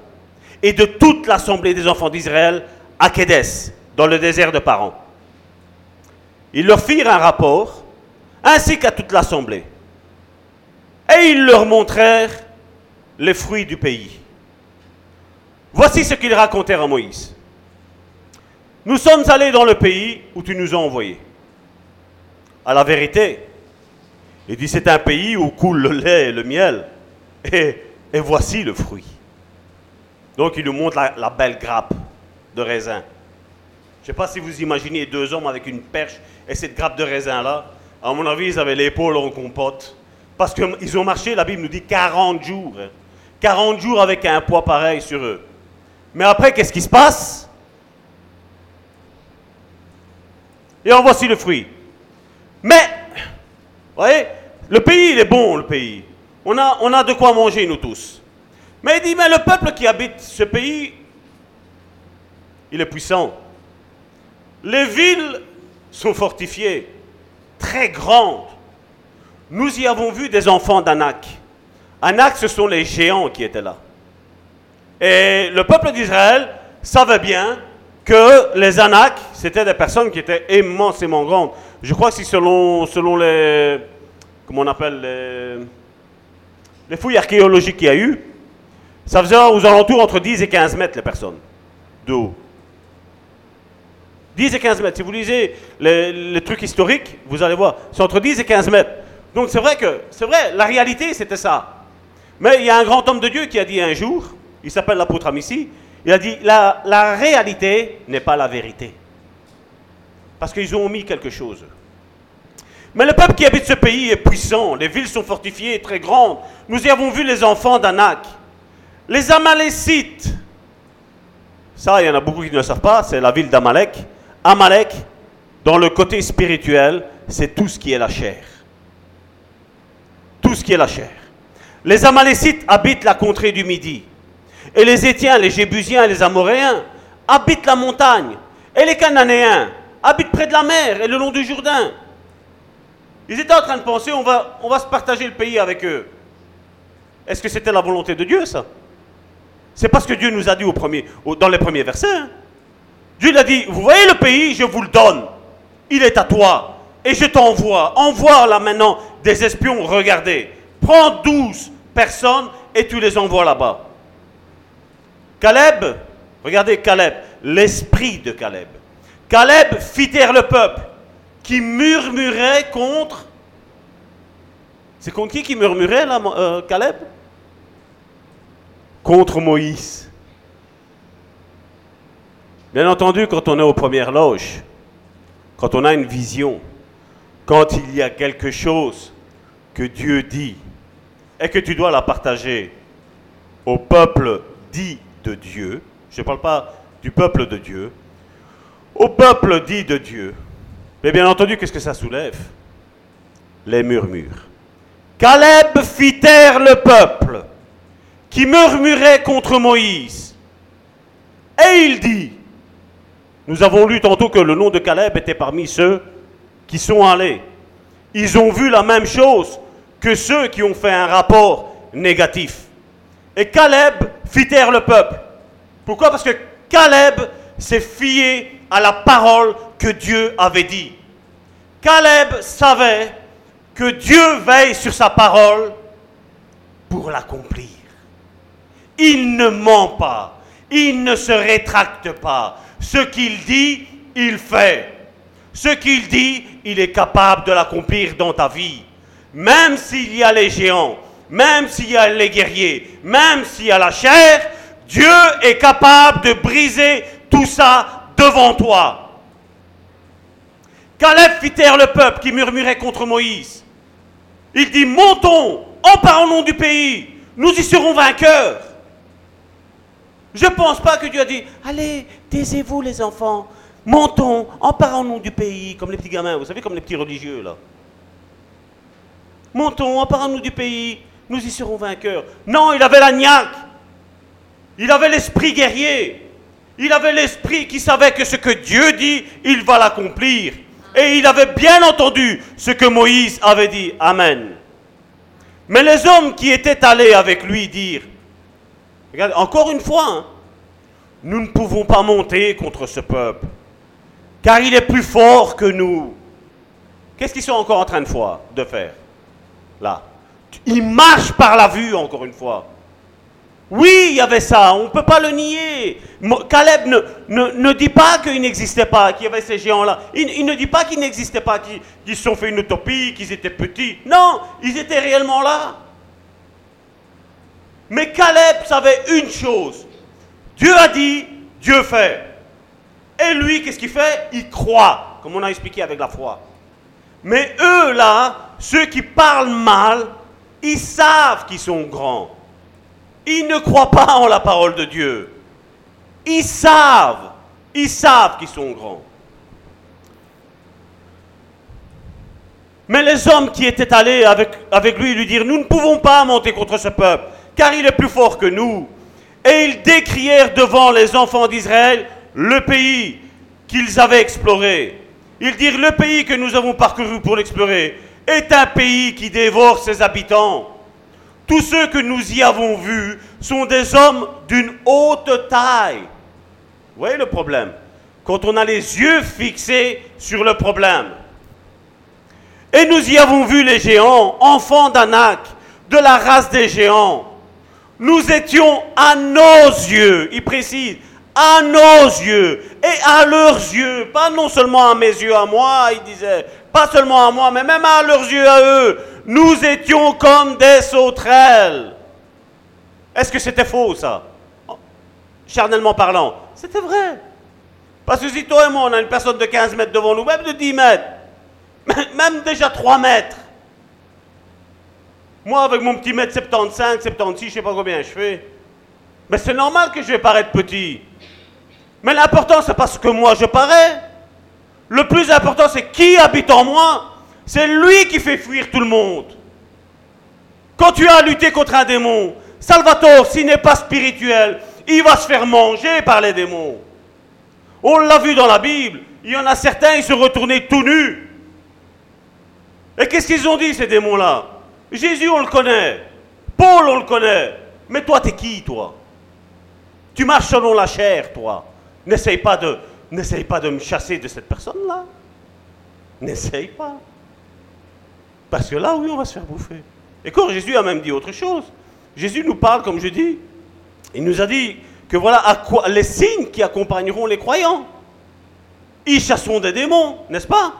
et de toute l'assemblée des enfants d'Israël à Kédès, dans le désert de Paran. Ils leur firent un rapport, ainsi qu'à toute l'assemblée. Et ils leur montrèrent les fruits du pays. Voici ce qu'ils racontèrent à Moïse. Nous sommes allés dans le pays où tu nous as envoyés. À la vérité, il dit c'est un pays où coule le lait et le miel. Et, voici le fruit. Donc il nous montre la, la belle grappe de raisin. Je ne sais pas si vous imaginez deux hommes avec une perche et cette grappe de raisin-là. À mon avis, ils avaient l'épaule en compote. Parce qu'ils ont marché, la Bible nous dit 40 jours. 40 jours avec un poids pareil sur eux. Mais après, qu'est-ce qui se passe? Et en voici le fruit. Mais, vous voyez, le pays, il est bon, le pays. On a, de quoi manger, nous tous. Mais il dit, mais le peuple qui habite ce pays, il est puissant. Les villes sont fortifiées, très grandes. Nous y avons vu des enfants d'Anak. Anak, ce sont les géants qui étaient là. Et le peuple d'Israël savait bien que les Anak, c'était des personnes qui étaient immensément grandes. Je crois que selon, selon les, comment on appelle, les, les fouilles archéologiques qu'il y a eu, ça faisait aux alentours entre 10 et 15 mètres les personnes de haut. 10 et 15 mètres. Si vous lisez les, les trucs historiques, vous allez voir, c'est entre 10 et 15 mètres. Donc c'est vrai que, c'est vrai, la réalité c'était ça. Mais il y a un grand homme de Dieu qui a dit un jour, il s'appelle l'apôtre Amici, il a dit la, réalité n'est pas la vérité. Parce qu'ils ont omis quelque chose. Mais le peuple qui habite ce pays est puissant, les villes sont fortifiées, très grandes. Nous y avons vu les enfants d'Anak. Les Amalécites, ça il y en a beaucoup qui ne le savent pas, c'est la ville d'Amalek. Amalek, dans le côté spirituel, c'est tout ce qui est la chair. Tout ce qui est la chair. Les Amalécites habitent la contrée du Midi. Et les Étiens, les Jébusiens les Amoréens habitent la montagne. Et les Cananéens habitent près de la mer et le long du Jourdain. Ils étaient en train de penser, on va, se partager le pays avec eux. Est-ce que c'était la volonté de Dieu, ça? C'est parce que Dieu nous a dit au premier, dans les premiers versets. hein. Dieu l'a dit, vous voyez le pays, je vous le donne. Il est à toi. Et je t'envoie. Envoie là maintenant des espions, regardez. Prends 12 personnes et tu les envoies là-bas. Caleb, regardez Caleb, l'esprit de Caleb. Caleb fit taire le peuple qui murmurait contre. C'est contre qui qui murmurait là, euh, Caleb? Contre Moïse. Bien entendu, quand on est aux premières loges, quand on a une vision, quand il y a quelque chose que Dieu dit et que tu dois la partager au peuple dit de Dieu, je ne parle pas du peuple de Dieu, au peuple dit de Dieu, mais bien entendu, qu'est-ce que ça soulève? Les murmures. Caleb fit taire le peuple qui murmurait contre Moïse. Et il dit, nous avons lu tantôt que le nom de Caleb était parmi ceux qui sont allés. Ils ont vu la même chose que ceux qui ont fait un rapport négatif. Et Caleb fit taire le peuple. Pourquoi? Parce que Caleb s'est fié à la parole que Dieu avait dit. Caleb savait que Dieu veille sur sa parole pour l'accomplir. Il ne ment pas. Il ne se rétracte pas. Ce qu'il dit, il fait. Ce qu'il dit, il est capable de l'accomplir dans ta vie. Même s'il y a les géants, même s'il y a les guerriers, même s'il y a la chair, Dieu est capable de briser tout ça devant toi. Caleb fit taire le peuple qui murmurait contre Moïse. Il dit, montons, emparons-nous du pays, nous y serons vainqueurs. Je ne pense pas que Dieu a dit, allez, taisez-vous les enfants, montons, emparons-nous du pays, comme les petits gamins, vous savez, comme les petits religieux là. Montons, emparons-nous du pays, nous y serons vainqueurs. Non, il avait la niaque. Il avait l'esprit guerrier. Il avait l'esprit qui savait que ce que Dieu dit, il va l'accomplir. Et il avait bien entendu ce que Moïse avait dit. Amen. Mais les hommes qui étaient allés avec lui dire, regarde, encore une fois, hein, nous ne pouvons pas monter contre ce peuple, car il est plus fort que nous. Qu'est-ce qu'ils sont encore en train de faire Là? Ils marchent par la vue, encore une fois. Oui, il y avait ça, on ne peut pas le nier. Caleb ne, dit pas qu'il n'existait pas, qu'il y avait ces géants-là. Il, ne dit pas qu'il n'existait pas, qu'ils se sont fait une utopie, qu'ils étaient petits. Non, ils étaient réellement là. Mais Caleb savait une chose. Dieu a dit, Dieu fait. Et lui, qu'est-ce qu'il fait? Il croit, comme on a expliqué avec la foi. Mais eux, là, ceux qui parlent mal, ils savent qu'ils sont grands. Ils ne croient pas en la parole de Dieu. Ils savent, ils savent qu'ils sont grands. Mais les hommes qui étaient allés avec, avec lui lui dirent, nous ne pouvons pas monter contre ce peuple, car il est plus fort que nous. Et ils décrièrent devant les enfants d'Israël le pays qu'ils avaient exploré. Ils dirent, le pays que nous avons parcouru pour l'explorer est un pays qui dévore ses habitants tous ceux que nous y avons vus sont des hommes d'une haute taille. Vous voyez le problème? Quand on a les yeux fixés sur le problème. Et nous y avons vu les géants, enfants d'Anak, de la race des géants. Nous étions à nos yeux, il précise, à nos yeux et à leurs yeux, pas non seulement à mes yeux, à moi, il disait, pas seulement à moi, mais même à leurs yeux, à eux nous étions comme des sauterelles. Est-ce que c'était faux, ça? Charnellement parlant. C'était vrai. Parce que si toi et moi, on a une personne de 15 mètres devant nous, même de 10 mètres, même déjà 3 mètres, moi, avec mon petit mètre 75, 76, je sais pas combien je fais, mais c'est normal que je vais paraître petit. Mais l'important, c'est pas ce que moi je parais. Le plus important, c'est qui habite en moi. C'est lui qui fait fuir tout le monde. Quand tu as lutté contre un démon, Salvatore, s'il n'est pas spirituel, il va se faire manger par les démons. On l'a vu dans la Bible. Il y en a certains, ils se retournaient tout nus. Et qu'est-ce qu'ils ont dit, ces démons-là? Jésus, on le connaît. Paul, on le connaît. Mais toi, t'es qui, toi? Tu marches selon la chair, toi. N'essaye pas de, n'essaye pas de me chasser de cette personne-là. N'essaye pas. Parce que là, oui, on va se faire bouffer. Et quand Jésus a même dit autre chose. Jésus nous parle, comme je dis, il nous a dit que voilà les signes qui accompagneront les croyants. Ils chasseront des démons, n'est-ce pas?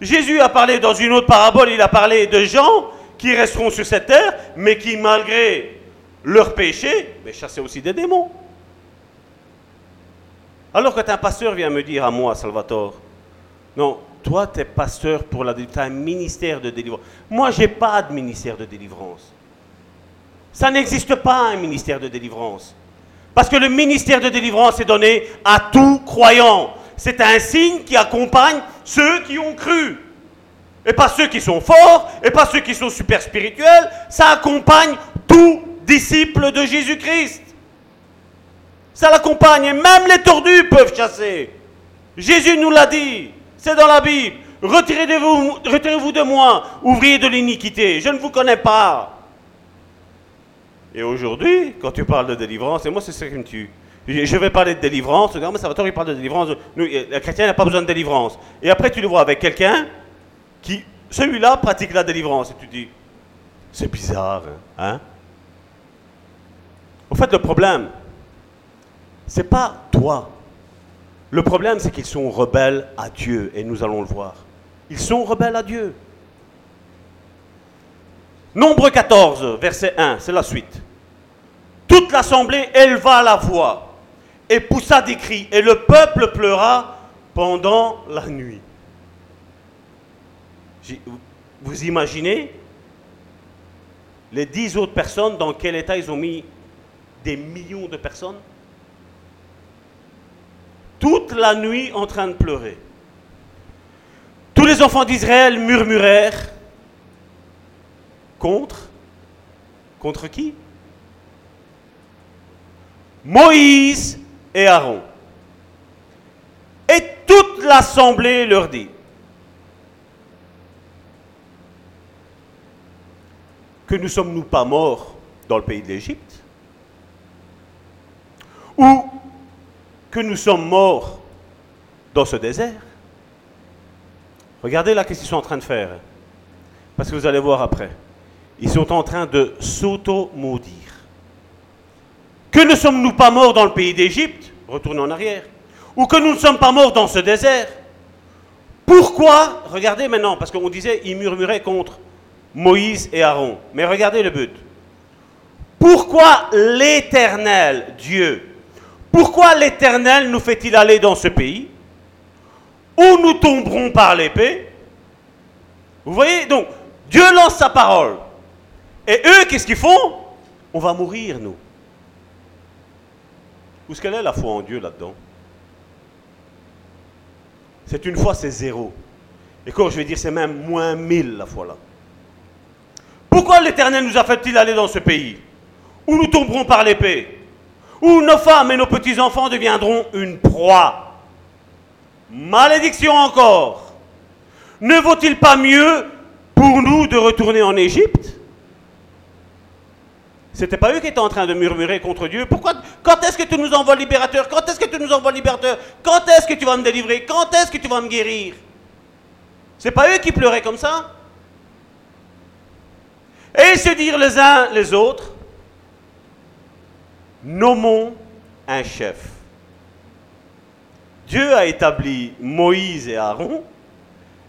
Jésus a parlé dans une autre parabole, il a parlé de gens qui resteront sur cette terre, mais qui, malgré leur péché, mais chassaient aussi des démons. Alors quand un pasteur vient me dire à moi, Salvatore, non, toi, tu es pasteur pour la tu as un ministère de délivrance. Moi, je n'ai pas de ministère de délivrance. Ça n'existe pas un ministère de délivrance. Parce que le ministère de délivrance est donné à tout croyant. C'est un signe qui accompagne ceux qui ont cru. Et pas ceux qui sont forts, et pas ceux qui sont super spirituels. Ça accompagne tout disciple de Jésus-Christ. Ça l'accompagne. Et même les tordus peuvent chasser. Jésus nous l'a dit. C'est dans la Bible. Retirez-vous retirez de moi, ouvrier de l'iniquité. Je ne vous connais pas. Et aujourd'hui, quand tu parles de délivrance, et moi c'est ça qui me tue. Je vais parler de délivrance, regarde, mais Salvatore il parle de délivrance. Nous, le chrétien n'a pas besoin de délivrance. Et après tu le vois avec quelqu'un qui, celui-là, pratique la délivrance. Et tu dis, c'est bizarre, hein Au fait, le problème, c'est pas toi. Le problème, c'est qu'ils sont rebelles à Dieu, et nous allons le voir. Ils sont rebelles à Dieu. Nombre 14, verset 1, c'est la suite. Toute l'assemblée éleva la voix et poussa des cris, et le peuple pleura pendant la nuit. Vous imaginez les dix autres personnes, dans quel état ils ont mis des millions de personnes? Toute la nuit en train de pleurer. Tous les enfants d'Israël murmurèrent contre contre qui? Moïse et Aaron. Et toute l'assemblée leur dit que ne sommes-nous pas morts dans le pays de l'Égypte? Ou que nous sommes morts dans ce désert Regardez là qu'est-ce qu'ils sont en train de faire. Parce que vous allez voir après. Ils sont en train de s'auto-maudire. Que ne sommes-nous pas morts dans le pays d'Égypte? Retournez en arrière. Ou que nous ne sommes pas morts dans ce désert? Pourquoi? Regardez maintenant, parce qu'on disait, ils murmuraient contre Moïse et Aaron. Mais regardez le but. Pourquoi l'Éternel, Dieu, pourquoi l'Éternel nous fait-il aller dans ce pays où nous tomberons par l'épée? Vous voyez, donc, Dieu lance sa parole. Et eux, qu'est-ce qu'ils font? On va mourir, nous. Où est-ce qu'elle est la foi en Dieu là-dedans? C'est une foi, c'est zéro. Et quand je vais dire, c'est même moins mille la foi là. Pourquoi l'Éternel nous a fait-il aller dans ce pays où nous tomberons par l'épée, où nos femmes et nos petits-enfants deviendront une proie. Malédiction encore. Ne vaut-il pas mieux pour nous de retourner en Égypte? C'était pas eux qui étaient en train de murmurer contre Dieu. Pourquoi Quand est-ce que tu nous envoies libérateur? Quand est-ce que tu nous envoies libérateur? Quand est-ce que tu vas me délivrer? Quand est-ce que tu vas me guérir? C'est pas eux qui pleuraient comme ça? Et se dire les uns les autres, nommons un chef. Dieu a établi Moïse et Aaron,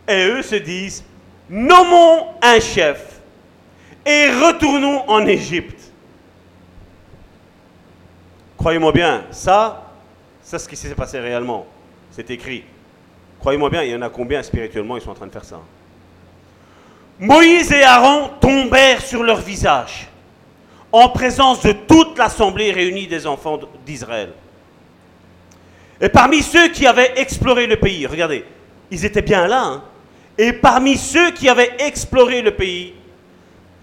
et eux se disent, nommons un chef et retournons en Égypte. Croyez-moi bien, ça, c'est ce qui s'est passé réellement. C'est écrit. Croyez-moi bien, il y en a combien spirituellement ils sont en train de faire ça? Moïse et Aaron tombèrent sur leur visage en présence de toute l'assemblée réunie des enfants d'Israël. Et parmi ceux qui avaient exploré le pays, regardez, ils étaient bien là, hein. et parmi ceux qui avaient exploré le pays,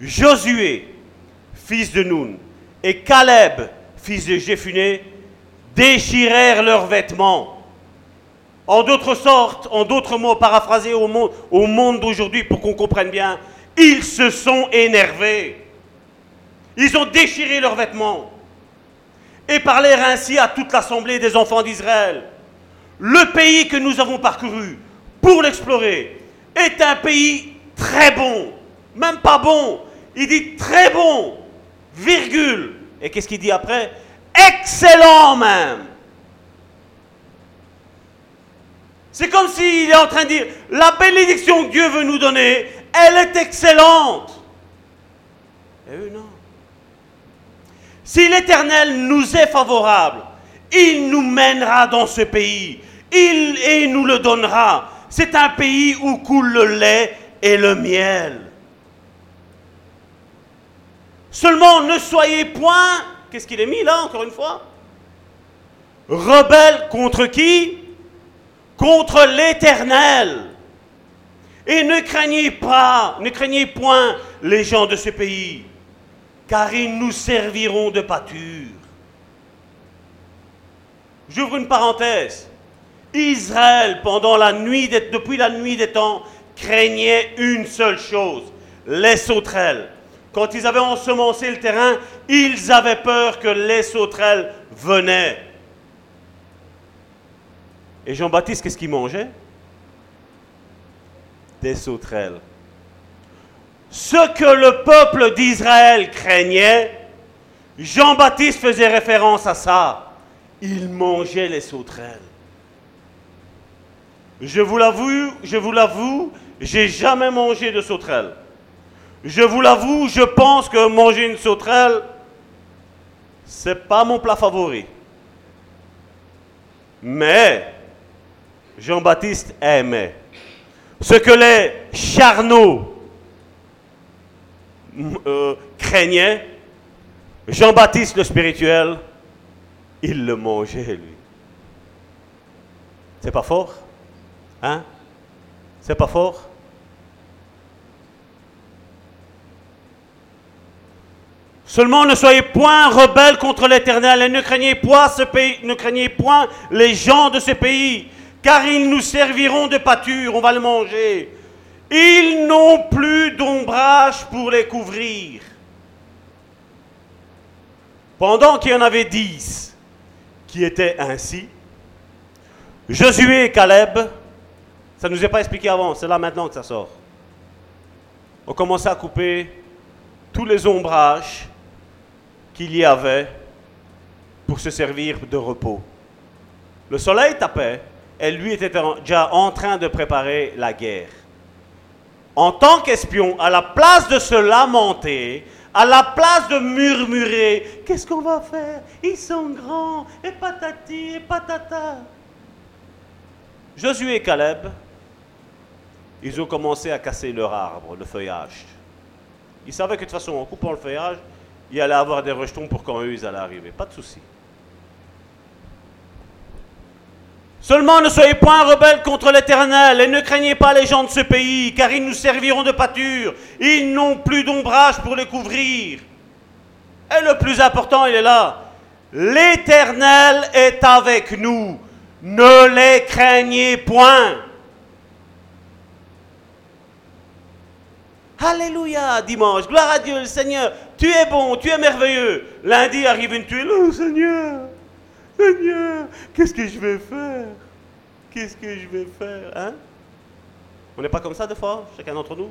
Josué, fils de Nun, et Caleb, fils de Jéphuné, déchirèrent leurs vêtements. En d'autres sortes, en d'autres mots, paraphrasés au monde d'aujourd'hui pour qu'on comprenne bien, ils se sont énervés. Ils ont déchiré leurs vêtements et parlèrent ainsi à toute l'assemblée des enfants d'Israël. Le pays que nous avons parcouru pour l'explorer est un pays très bon, même pas bon, il dit très bon, virgule. Et qu'est-ce qu'il dit après? Excellent même. C'est comme s'il est en train de dire, la bénédiction que Dieu veut nous donner, elle est excellente. Et eux, non. Si l'Éternel nous est favorable, il nous mènera dans ce pays. Il et nous le donnera. C'est un pays où coule le lait et le miel. Seulement ne soyez point, qu'est-ce qu'il est mis là encore une fois? Rebelle contre qui? Contre l'Éternel. Et ne craignez pas, ne craignez point les gens de ce pays car ils nous serviront de pâture. J'ouvre une parenthèse. Israël, depuis la nuit des temps, craignait une seule chose, les sauterelles. Quand ils avaient ensemencé le terrain, ils avaient peur que les sauterelles venaient. Et Jean-Baptiste, qu'est-ce qu'il mangeait? Des sauterelles. Ce que le peuple d'Israël craignait, Jean-Baptiste faisait référence à ça. Il mangeait les sauterelles. Je vous l'avoue, je vous l'avoue, j'ai jamais mangé de sauterelles. Je vous l'avoue, je pense que manger une sauterelle, c'est pas mon plat favori. Mais Jean-Baptiste aimait. Ce que les charnots euh, craignait, Jean-Baptiste le spirituel, il le mangeait, lui. C'est pas fort? Hein? C'est pas fort? Seulement ne soyez point rebelles contre l'Éternel et ne craignez point ce pays, ne craignez point les gens de ce pays, car ils nous serviront de pâture, on va le manger. Ils n'ont plus d'ombrage pour les couvrir. Pendant qu'il y en avait dix qui étaient ainsi, Josué et Caleb, ça ne nous est pas expliqué avant, c'est là maintenant que ça sort, ont commencé à couper tous les ombrages qu'il y avait pour se servir de repos. Le soleil tapait et lui était déjà en train de préparer la guerre. En tant qu'espion, à la place de se lamenter, à la place de murmurer, qu'est-ce qu'on va faire? Ils sont grands, et patati, et patata. Josué et Caleb, ils ont commencé à casser leur arbre, le feuillage. Ils savaient que de toute façon, en coupant le feuillage, il allait avoir des rejetons pour quand eux, ils allaient arriver. Pas de souci. Seulement ne soyez point rebelles contre l'Éternel et ne craignez pas les gens de ce pays, car ils nous serviront de pâture. Ils n'ont plus d'ombrage pour les couvrir. Et le plus important, il est là. L'Éternel est avec nous. Ne les craignez point. Alléluia, dimanche. Gloire à Dieu, le Seigneur. Tu es bon, tu es merveilleux. Lundi arrive une tuile. Oh Seigneur, Seigneur, qu'est-ce que je vais faire? Qu'est-ce que je vais faire hein? On n'est pas comme ça des fois, chacun d'entre nous?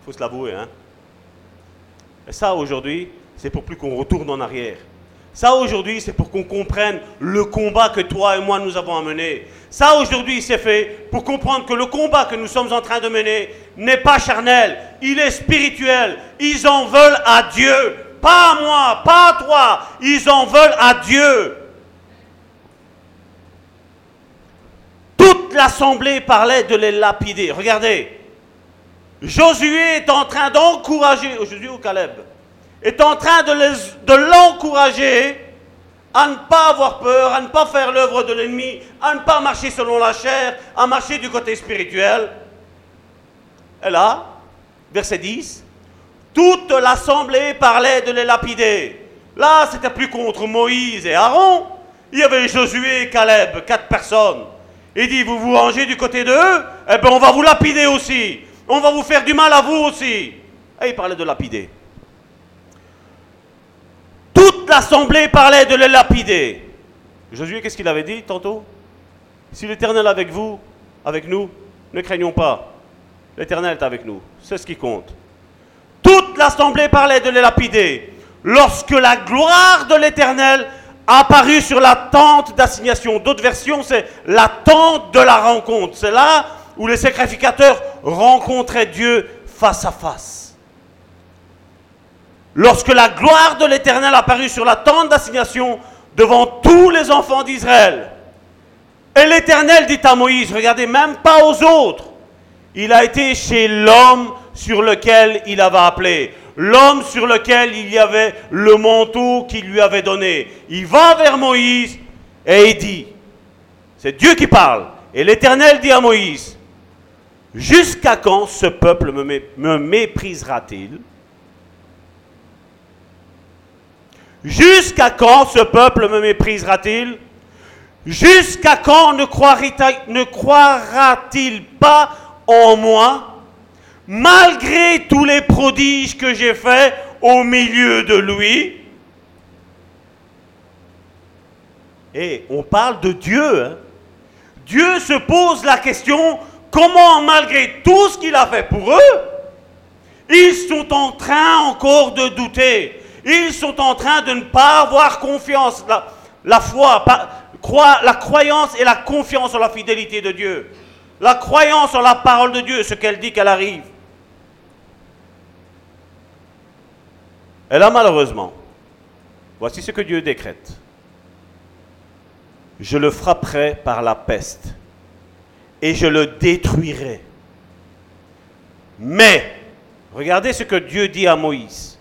Il faut se l'avouer. Hein? Et ça, aujourd'hui, c'est pour plus qu'on retourne en arrière. Ça, aujourd'hui, c'est pour qu'on comprenne le combat que toi et moi nous avons à mener. Ça, aujourd'hui, c'est fait pour comprendre que le combat que nous sommes en train de mener n'est pas charnel, il est spirituel. Ils en veulent à Dieu, pas à moi, pas à toi. Ils en veulent à Dieu. Toute l'assemblée parlait de les lapider. Regardez, Josué est en train d'encourager, Josué ou Caleb, est en train de l'encourager à ne pas avoir peur, à ne pas faire l'œuvre de l'ennemi, à ne pas marcher selon la chair, à marcher du côté spirituel. Et là, verset 10, toute l'assemblée parlait de les lapider. Là, c'était plus contre Moïse et Aaron. Il y avait Josué et Caleb, quatre personnes. Il dit, vous vous rangez du côté d'eux, eh bien on va vous lapider aussi. On va vous faire du mal à vous aussi. Et il parlait de lapider. Toute l'assemblée parlait de les lapider. Josué, qu'est-ce qu'il avait dit tantôt? Si l'Éternel est avec vous, avec nous, ne craignons pas. L'Éternel est avec nous. C'est ce qui compte. Toute l'assemblée parlait de les lapider. Lorsque la gloire de l'Éternel apparut sur la tente d'assignation. D'autres versions, c'est la tente de la rencontre. C'est là où les sacrificateurs rencontraient Dieu face à face. Lorsque la gloire de l'Éternel apparut sur la tente d'assignation devant tous les enfants d'Israël, et l'Éternel dit à Moïse, regardez même pas aux autres, il a été chez l'homme sur lequel il avait appelé l'homme sur lequel il y avait le manteau qu'il lui avait donné. Il va vers Moïse et il dit, c'est Dieu qui parle, et l'Éternel dit à Moïse, jusqu'à quand ce peuple me, méprisera-t-il? Jusqu'à quand ce peuple me méprisera-t-il? Jusqu'à quand ne croira-t-il pas en moi? Malgré tous les prodiges que j'ai faits au milieu de lui. Et on parle de Dieu. Hein. Dieu se pose la question, comment malgré tout ce qu'il a fait pour eux, ils sont en train encore de douter. Ils sont en train de ne pas avoir confiance. La, foi, la croyance et la confiance en la fidélité de Dieu. La croyance en la parole de Dieu, ce qu'elle dit qu'elle arrive. Et là, malheureusement, voici ce que Dieu décrète. Je le frapperai par la peste et je le détruirai. Mais, regardez ce que Dieu dit à Moïse.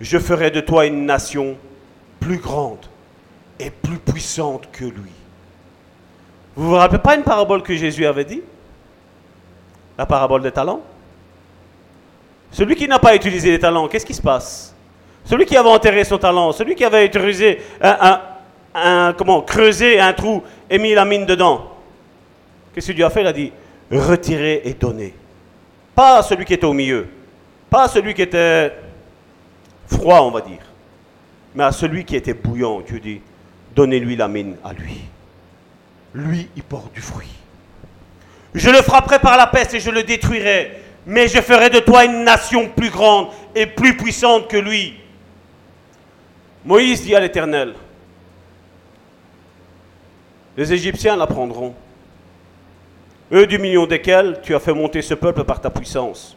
Je ferai de toi une nation plus grande et plus puissante que lui. Vous vous rappelez pas une parabole que Jésus avait dit? La parabole des talents? Celui qui n'a pas utilisé les talents, qu'est-ce qui se passe? Celui qui avait enterré son talent, celui qui avait un, comment, creusé un trou et mis la mine dedans. Qu'est-ce que Dieu a fait? Il a dit retirez et donnez. Pas à celui qui était au milieu, pas à celui qui était froid, on va dire, mais à celui qui était bouillant. Dieu dit, donnez-lui la mine à lui. Lui, il porte du fruit. Je le frapperai par la peste et je le détruirai, mais je ferai de toi une nation plus grande et plus puissante que lui. Moïse dit à l'Éternel, les Égyptiens l'apprendront, eux du million desquels tu as fait monter ce peuple par ta puissance.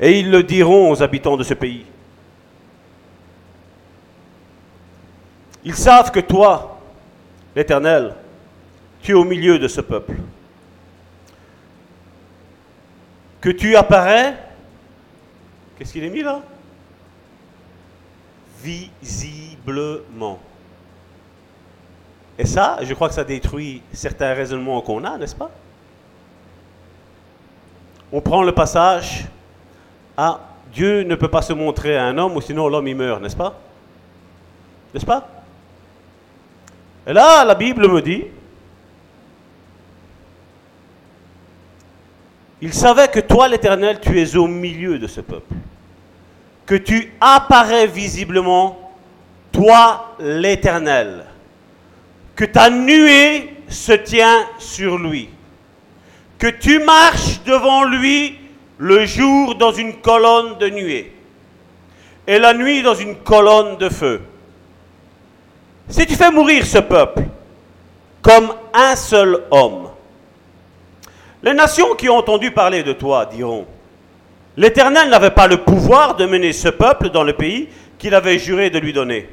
Et ils le diront aux habitants de ce pays. Ils savent que toi, l'Éternel, tu es au milieu de ce peuple. Que tu apparais, qu'est-ce qu'il est mis là? Visiblement. Et ça, je crois que ça détruit certains raisonnements qu'on a, n'est-ce pas? On prend le passage, ah, Dieu ne peut pas se montrer à un homme, ou sinon l'homme il meurt, n'est-ce pas? N'est-ce pas? Et là, la Bible me dit, il savait que toi, l'Éternel, tu es au milieu de ce peuple, que tu apparais visiblement, toi, l'Éternel que ta nuée se tient sur lui, que tu marches devant lui le jour dans une colonne de nuée et la nuit dans une colonne de feu. Si tu fais mourir ce peuple comme un seul homme, les nations qui ont entendu parler de toi diront, l'Éternel n'avait pas le pouvoir de mener ce peuple dans le pays qu'il avait juré de lui donner.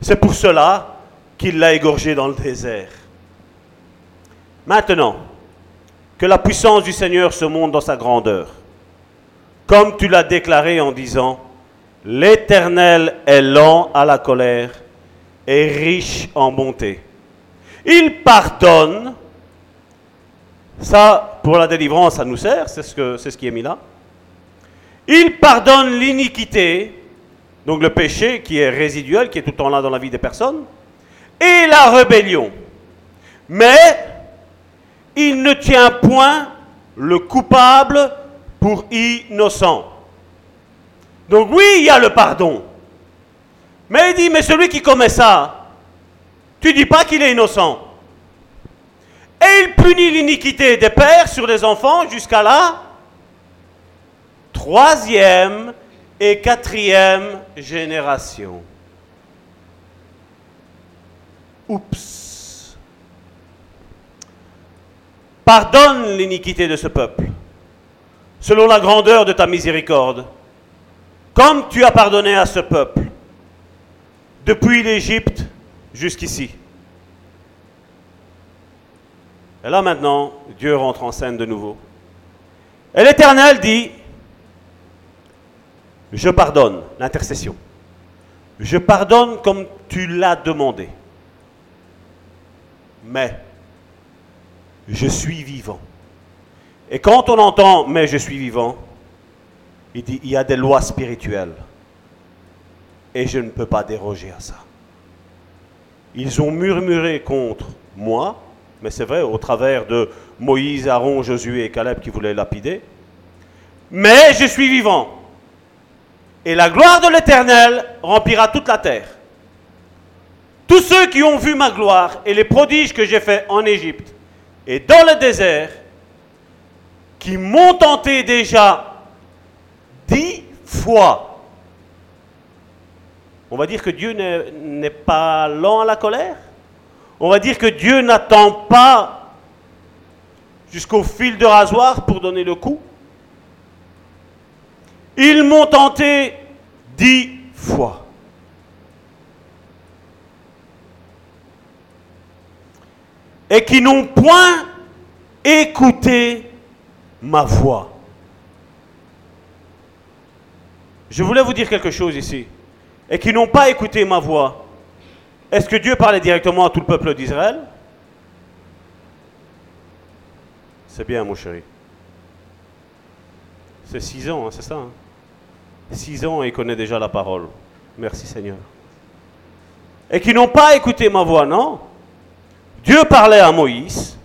C'est pour cela qu'il l'a égorgé dans le désert. Maintenant, que la puissance du Seigneur se montre dans sa grandeur, comme tu l'as déclaré en disant, l'Éternel est lent à la colère et riche en bonté. Il pardonne, ça pour la délivrance, ça nous sert, c'est ce, c'est ce qui est mis là. Il pardonne l'iniquité, donc le péché qui est résiduel, qui est tout le temps là dans la vie des personnes et la rébellion. Mais il ne tient point le coupable pour innocent. Donc oui, il y a le pardon. Mais il dit, mais celui qui commet ça, tu dis pas qu'il est innocent. Et il punit l'iniquité des pères sur les enfants jusqu'à la troisième et quatrième génération. Oups. Pardonne l'iniquité de ce peuple, selon la grandeur de ta miséricorde, comme tu as pardonné à ce peuple, depuis l'Égypte jusqu'ici. Et là maintenant, Dieu rentre en scène de nouveau. Et l'Éternel dit, je pardonne l'intercession. Je pardonne comme tu l'as demandé mais je suis vivant. Et quand on entend mais je suis vivant, il dit il y a des lois spirituelles. Et je ne peux pas déroger à ça. Ils ont murmuré contre moi, mais c'est vrai, au travers de Moïse, Aaron, Josué et Caleb qui voulaient lapider. Mais je suis vivant. Et la gloire de l'Éternel remplira toute la terre. Tous ceux qui ont vu ma gloire et les prodiges que j'ai faits en Égypte et dans le désert, qui m'ont tenté déjà dix fois. On va dire que Dieu n'est pas lent à la colère. On va dire que Dieu n'attend pas jusqu'au fil de rasoir pour donner le coup. Ils m'ont tenté dix fois. et qui n'ont point écouté ma voix. Je voulais vous dire quelque chose ici. Et qui n'ont pas écouté ma voix. Est-ce que Dieu parlait directement à tout le peuple d'Israël? C'est bien, mon chéri. C'est six ans, hein, c'est ça. Hein? Six ans et connaît déjà la parole. Merci Seigneur. Et qui n'ont pas écouté ma voix, non? Dieu parlait à Moïse,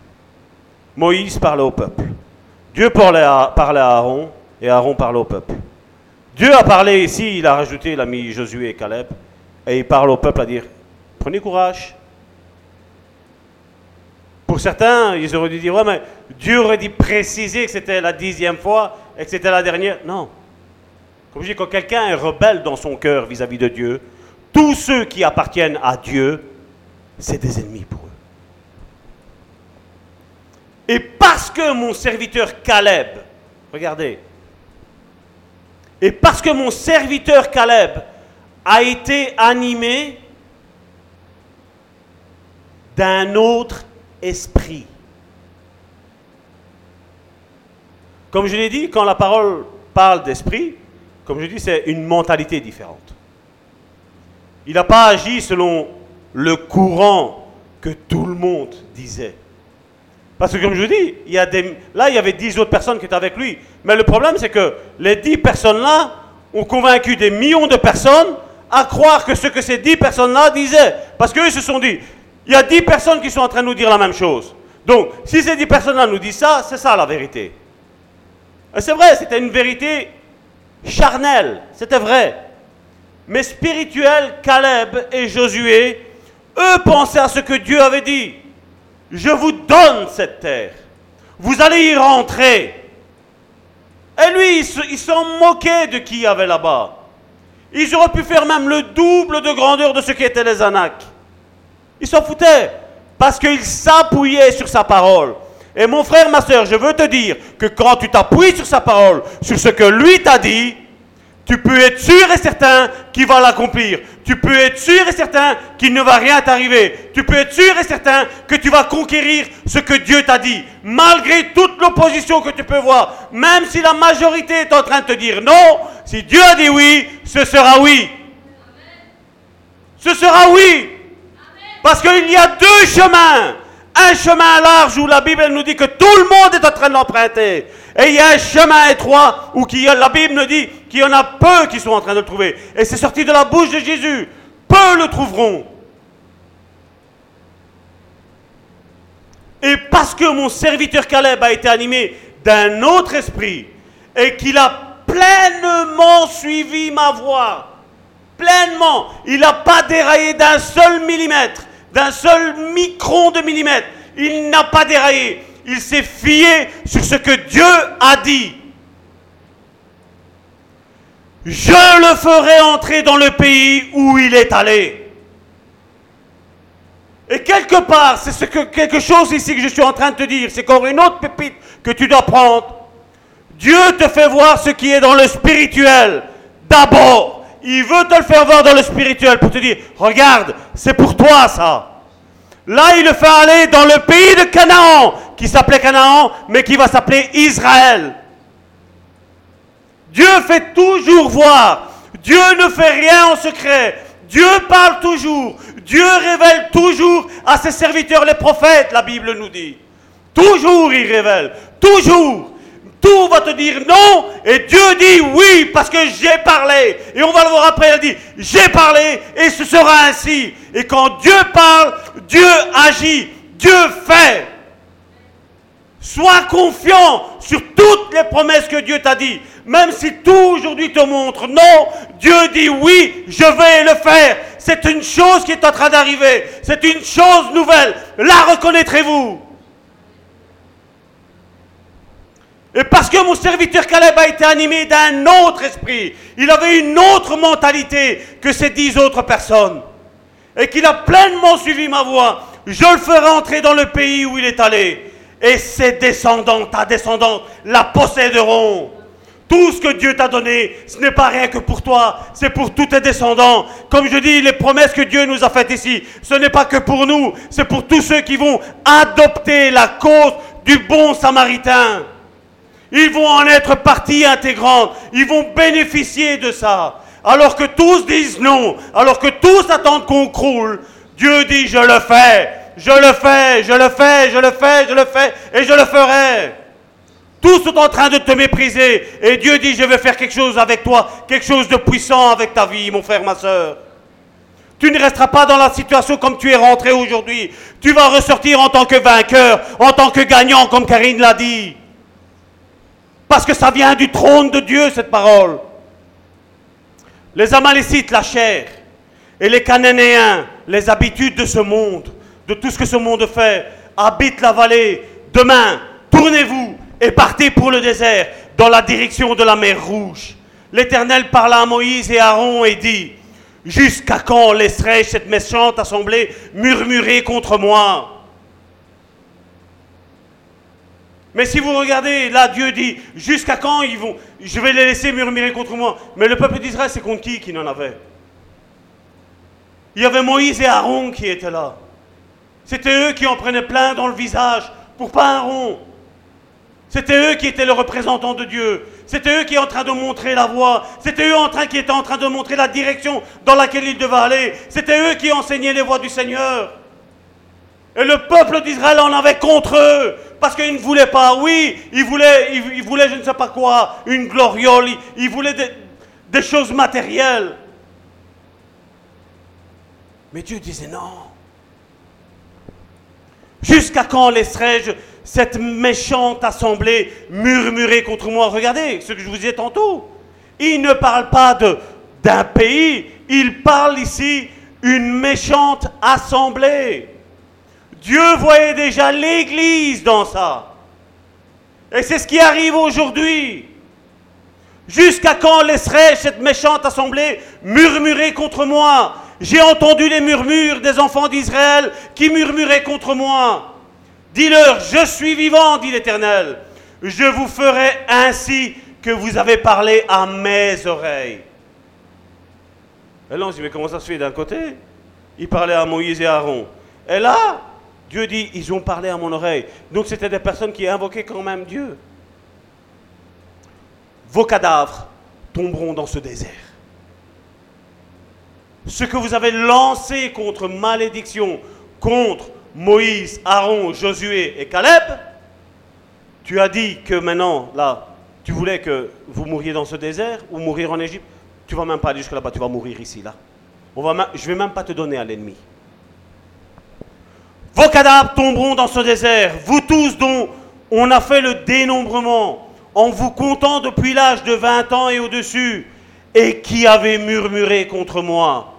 Moïse parlait au peuple. Dieu parlait à, Aaron et Aaron parlait au peuple. Dieu a parlé ici, il a rajouté, mis Josué et Caleb, et il parle au peuple à dire, prenez courage. Pour certains, ils auraient dû dire, ouais, mais Dieu aurait dû préciser que c'était la dixième fois et que c'était la dernière. Non. Comme je dis, quand quelqu'un est rebelle dans son cœur vis-à-vis de Dieu, tous ceux qui appartiennent à Dieu, c'est des ennemis pour eux. Et parce que mon serviteur Caleb, regardez, et parce que mon serviteur Caleb a été animé d'un autre esprit. Comme je l'ai dit, quand la parole parle d'esprit, comme je dis, c'est une mentalité différente. Il n'a pas agi selon le courant que tout le monde disait. Parce que comme je dis, là, il y avait dix autres personnes qui étaient avec lui. Mais le problème, c'est que les dix personnes-là ont convaincu des millions de personnes à croire que ce que ces dix personnes-là disaient. Parce qu'eux se sont dit, il y a dix personnes qui sont en train de nous dire la même chose. Donc, si ces dix personnes-là nous disent ça, c'est ça la vérité. C'est vrai, c'était une vérité charnelle, c'était vrai. Mais spirituel, Caleb et Josué, eux pensaient à ce que Dieu avait dit. Je vous donne cette terre. Vous allez y rentrer. Et lui, ils s'en moquaient de qui y avait là-bas. Ils auraient pu faire même le double de grandeur de ce qu'étaient les Anaks. Ils s'en foutaient. Parce qu'ils s'appouillaient sur sa parole. Et mon frère, ma soeur, je veux te dire que quand tu t'appuies sur sa parole, sur ce que lui t'a dit, tu peux être sûr et certain qu'il va l'accomplir. Tu peux être sûr et certain qu'il ne va rien t'arriver. Tu peux être sûr et certain que tu vas conquérir ce que Dieu t'a dit. Malgré toute l'opposition que tu peux voir, même si la majorité est en train de te dire non, si Dieu a dit oui, ce sera oui. Ce sera oui. Parce qu'il y a deux chemins. Un chemin large où la Bible nous dit que tout le monde est en train de l'emprunter. Et il y a un chemin étroit où la Bible nous dit qu'il y en a peu qui sont en train de le trouver. Et c'est sorti de la bouche de Jésus. Peu le trouveront. Et parce que mon serviteur Caleb a été animé d'un autre esprit et qu'il a pleinement suivi ma voix, pleinement, il n'a pas déraillé d'un seul millimètre, d'un seul micron de millimètre, il n'a pas déraillé il s'est fié sur ce que Dieu a dit. Je le ferai entrer dans le pays où il est allé. Et quelque part, c'est ce que, quelque chose ici que je suis en train de te dire, c'est encore une autre pépite que tu dois prendre. Dieu te fait voir ce qui est dans le spirituel. D'abord, il veut te le faire voir dans le spirituel pour te dire, regarde, c'est pour toi ça. Là, il le fait aller dans le pays de Canaan, qui s'appelait Canaan, mais qui va s'appeler Israël. Dieu fait toujours voir. Dieu ne fait rien en secret. Dieu parle toujours. Dieu révèle toujours à ses serviteurs les prophètes, la Bible nous dit. Toujours il révèle. Toujours. Tout va te dire non et Dieu dit oui parce que j'ai parlé. Et on va le voir après, il dit j'ai parlé et ce sera ainsi. Et quand Dieu parle, Dieu agit, Dieu fait. Sois confiant sur toutes les promesses que Dieu t'a dit. Même si tout aujourd'hui te montre non, Dieu dit oui, je vais le faire. C'est une chose qui est en train d'arriver. C'est une chose nouvelle. La reconnaîtrez-vous Et parce que mon serviteur Caleb a été animé d'un autre esprit, il avait une autre mentalité que ces dix autres personnes, et qu'il a pleinement suivi ma voix, je le ferai entrer dans le pays où il est allé, et ses descendants, ta descendante, la posséderont. Tout ce que Dieu t'a donné, ce n'est pas rien que pour toi, c'est pour tous tes descendants. Comme je dis, les promesses que Dieu nous a faites ici, ce n'est pas que pour nous, c'est pour tous ceux qui vont adopter la cause du bon samaritain. Ils vont en être partie intégrante. Ils vont bénéficier de ça. Alors que tous disent non, alors que tous attendent qu'on croule, Dieu dit je le fais, je le fais, je le fais, je le fais, je le fais, et je le ferai. Tous sont en train de te mépriser, et Dieu dit je vais faire quelque chose avec toi, quelque chose de puissant avec ta vie, mon frère, ma soeur. Tu ne resteras pas dans la situation comme tu es rentré aujourd'hui. Tu vas ressortir en tant que vainqueur, en tant que gagnant, comme Karine l'a dit. Parce que ça vient du trône de Dieu, cette parole. Les Amalécites, la chair, et les Cananéens, les habitudes de ce monde, de tout ce que ce monde fait, habitent la vallée. Demain, tournez-vous et partez pour le désert, dans la direction de la mer Rouge. L'Éternel parla à Moïse et à Aaron et dit, Jusqu'à quand laisserai-je cette méchante assemblée murmurer contre moi? Mais si vous regardez, là, Dieu dit, jusqu'à quand ils vont, je vais les laisser murmurer contre moi. Mais le peuple d'Israël, c'est contre qui qui n'en avait? Il y avait Moïse et Aaron qui étaient là. C'était eux qui en prenaient plein dans le visage pour pas un rond. C'était eux qui étaient le représentant de Dieu. C'était eux qui étaient en train de montrer la voie. C'était eux en train, qui étaient en train de montrer la direction dans laquelle ils devaient aller. C'était eux qui enseignaient les voies du Seigneur. Et le peuple d'Israël en avait contre eux. Parce qu'ils ne voulaient pas, oui, ils voulaient, ils, voulaient je ne sais pas quoi, une gloriole, ils, voulaient des, choses matérielles. Mais Dieu disait non. Jusqu'à quand laisserai-je cette méchante assemblée murmurer contre moi? Regardez ce que je vous disais tantôt. Il ne parle pas d'un pays, il parle ici une méchante assemblée. Dieu voyait déjà l'Église dans ça. Et c'est ce qui arrive aujourd'hui. Jusqu'à quand laisserai cette méchante assemblée murmurer contre moi? J'ai entendu les murmures des enfants d'Israël qui murmuraient contre moi. Dis-leur, je suis vivant, dit l'Éternel. Je vous ferai ainsi que vous avez parlé à mes oreilles. Et là, on se dit, mais comment ça se fait d'un côté? Il parlait à Moïse et à Aaron. Et là, Dieu dit, ils ont parlé à mon oreille. Donc c'était des personnes qui invoquaient quand même Dieu. Vos cadavres tomberont dans ce désert. Ce que vous avez lancé contre malédiction, contre Moïse, Aaron, Josué et Caleb, tu as dit que maintenant, là, tu voulais que vous mouriez dans ce désert ou mourir en Égypte? Tu vas même pas aller jusque là-bas, tu vas mourir ici, là. Je ne vais même pas te donner à l'ennemi. Vos cadavres tomberont dans ce désert, vous tous dont on a fait le dénombrement, en vous comptant depuis l'âge de 20 ans et au-dessus, et qui avez murmuré contre moi.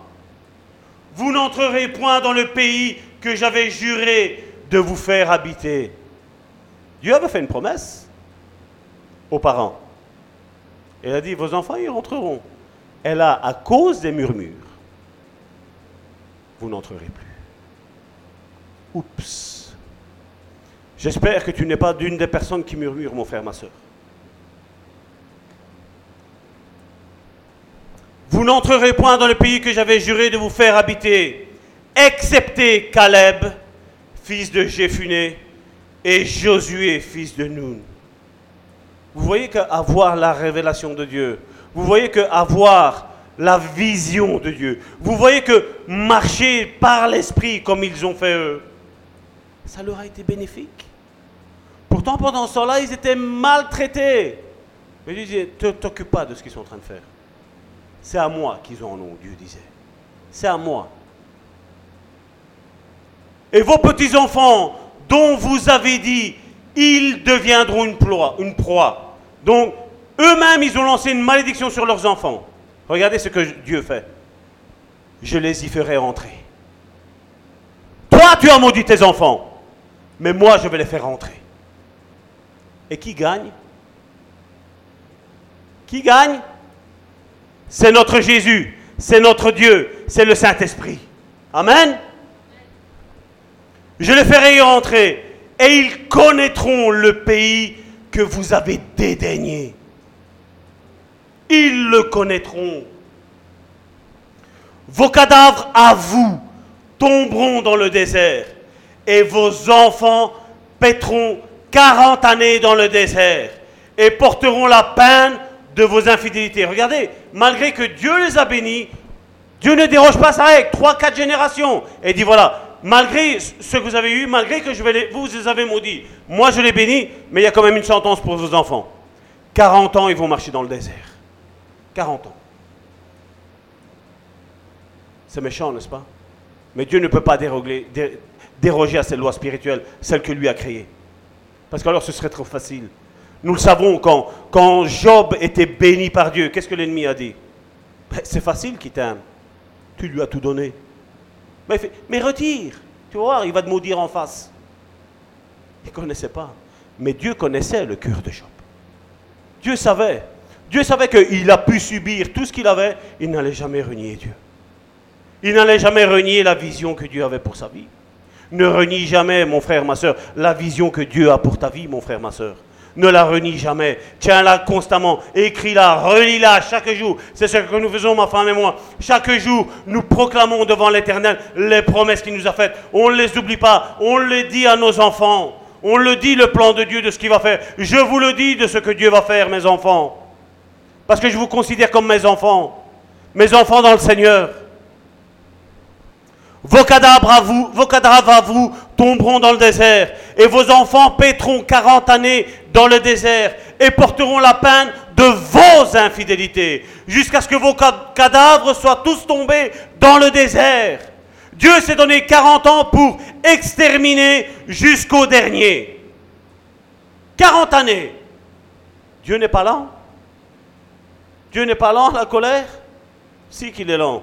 Vous n'entrerez point dans le pays que j'avais juré de vous faire habiter. Dieu avait fait une promesse aux parents. Elle a dit, vos enfants y rentreront. Elle a, à cause des murmures, vous n'entrerez plus. Oups. J'espère que tu n'es pas d'une des personnes qui murmurent, mon frère, ma soeur. Vous n'entrerez point dans le pays que j'avais juré de vous faire habiter, excepté Caleb, fils de Jéphuné, et Josué, fils de Nun. Vous voyez qu'avoir la révélation de Dieu, vous voyez qu'avoir la vision de Dieu, vous voyez que marcher par l'esprit comme ils ont fait eux, ça leur a été bénéfique. Pourtant, pendant ce temps-là, ils étaient maltraités. Mais Dieu disait, ne t'occupe pas de ce qu'ils sont en train de faire. C'est à moi qu'ils en ont, Dieu disait. C'est à moi. Et vos petits-enfants, dont vous avez dit, ils deviendront une proie. Donc, eux-mêmes, ils ont lancé une malédiction sur leurs enfants. Regardez ce que Dieu fait. Je les y ferai entrer. Toi, tu as maudit tes enfants mais moi je vais les faire rentrer. Et qui gagne? Qui gagne? C'est notre Jésus, c'est notre Dieu, c'est le Saint-Esprit. Amen? Je les ferai y rentrer et ils connaîtront le pays que vous avez dédaigné. Ils le connaîtront. Vos cadavres à vous tomberont dans le désert et vos enfants paîtront 40 années dans le désert et porteront la peine de vos infidélités. Regardez, malgré que Dieu les a bénis, Dieu ne déroge pas ça avec 3-4 générations. Et dit voilà, malgré ce que vous avez eu, malgré que je vous les avez maudits, moi je les bénis, mais il y a quand même une sentence pour vos enfants. 40 ans, ils vont marcher dans le désert. 40 ans. C'est méchant, n'est-ce pas? Mais Dieu ne peut pas déroger, déroger à cette loi spirituelle, celle que lui a créée. Parce qu'alors ce serait trop facile. Nous le savons, quand, quand Job était béni par Dieu, qu'est-ce que l'ennemi a dit? Ben, C'est facile qu'il t'aime. Tu lui as tout donné. Mais, fait, mais retire. Tu voir, il va te maudire en face. Il ne connaissait pas. Mais Dieu connaissait le cœur de Job. Dieu savait. Dieu savait qu'il a pu subir tout ce qu'il avait. Il n'allait jamais renier Dieu. Il n'allait jamais renier la vision que Dieu avait pour sa vie. Ne renie jamais, mon frère, ma soeur, la vision que Dieu a pour ta vie, mon frère, ma soeur. Ne la renie jamais. Tiens-la constamment. Écris-la, relis-la chaque jour. C'est ce que nous faisons, ma femme et moi. Chaque jour, nous proclamons devant l'Éternel les promesses qu'il nous a faites. On ne les oublie pas. On les dit à nos enfants. On le dit, le plan de Dieu, de ce qu'il va faire. Je vous le dis de ce que Dieu va faire, mes enfants. Parce que je vous considère comme mes enfants. Mes enfants dans le Seigneur. Vos cadavres à vous, vos cadavres à vous tomberont dans le désert, et vos enfants paîtront 40 années dans le désert, et porteront la peine de vos infidélités, jusqu'à ce que vos cadavres soient tous tombés dans le désert. Dieu s'est donné 40 ans pour exterminer jusqu'au dernier. 40 années. Dieu n'est pas lent. Dieu n'est pas lent, la colère Si qu'il est lent.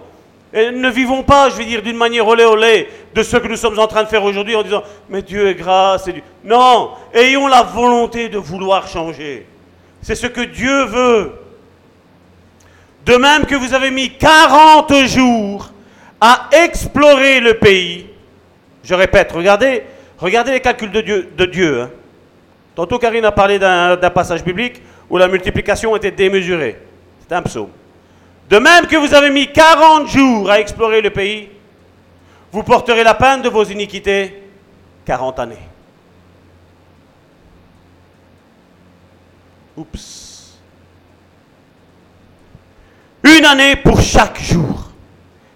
Et ne vivons pas, je veux dire, d'une manière olé olé de ce que nous sommes en train de faire aujourd'hui en disant Mais Dieu est grâce. Non, ayons la volonté de vouloir changer. C'est ce que Dieu veut. De même que vous avez mis 40 jours à explorer le pays. Je répète, regardez, regardez les calculs de Dieu. De Dieu hein. Tantôt, Karine a parlé d'un passage biblique où la multiplication était démesurée. C'est un psaume. De même que vous avez mis 40 jours à explorer le pays, vous porterez la peine de vos iniquités 40 années. Oups. Une année pour chaque jour.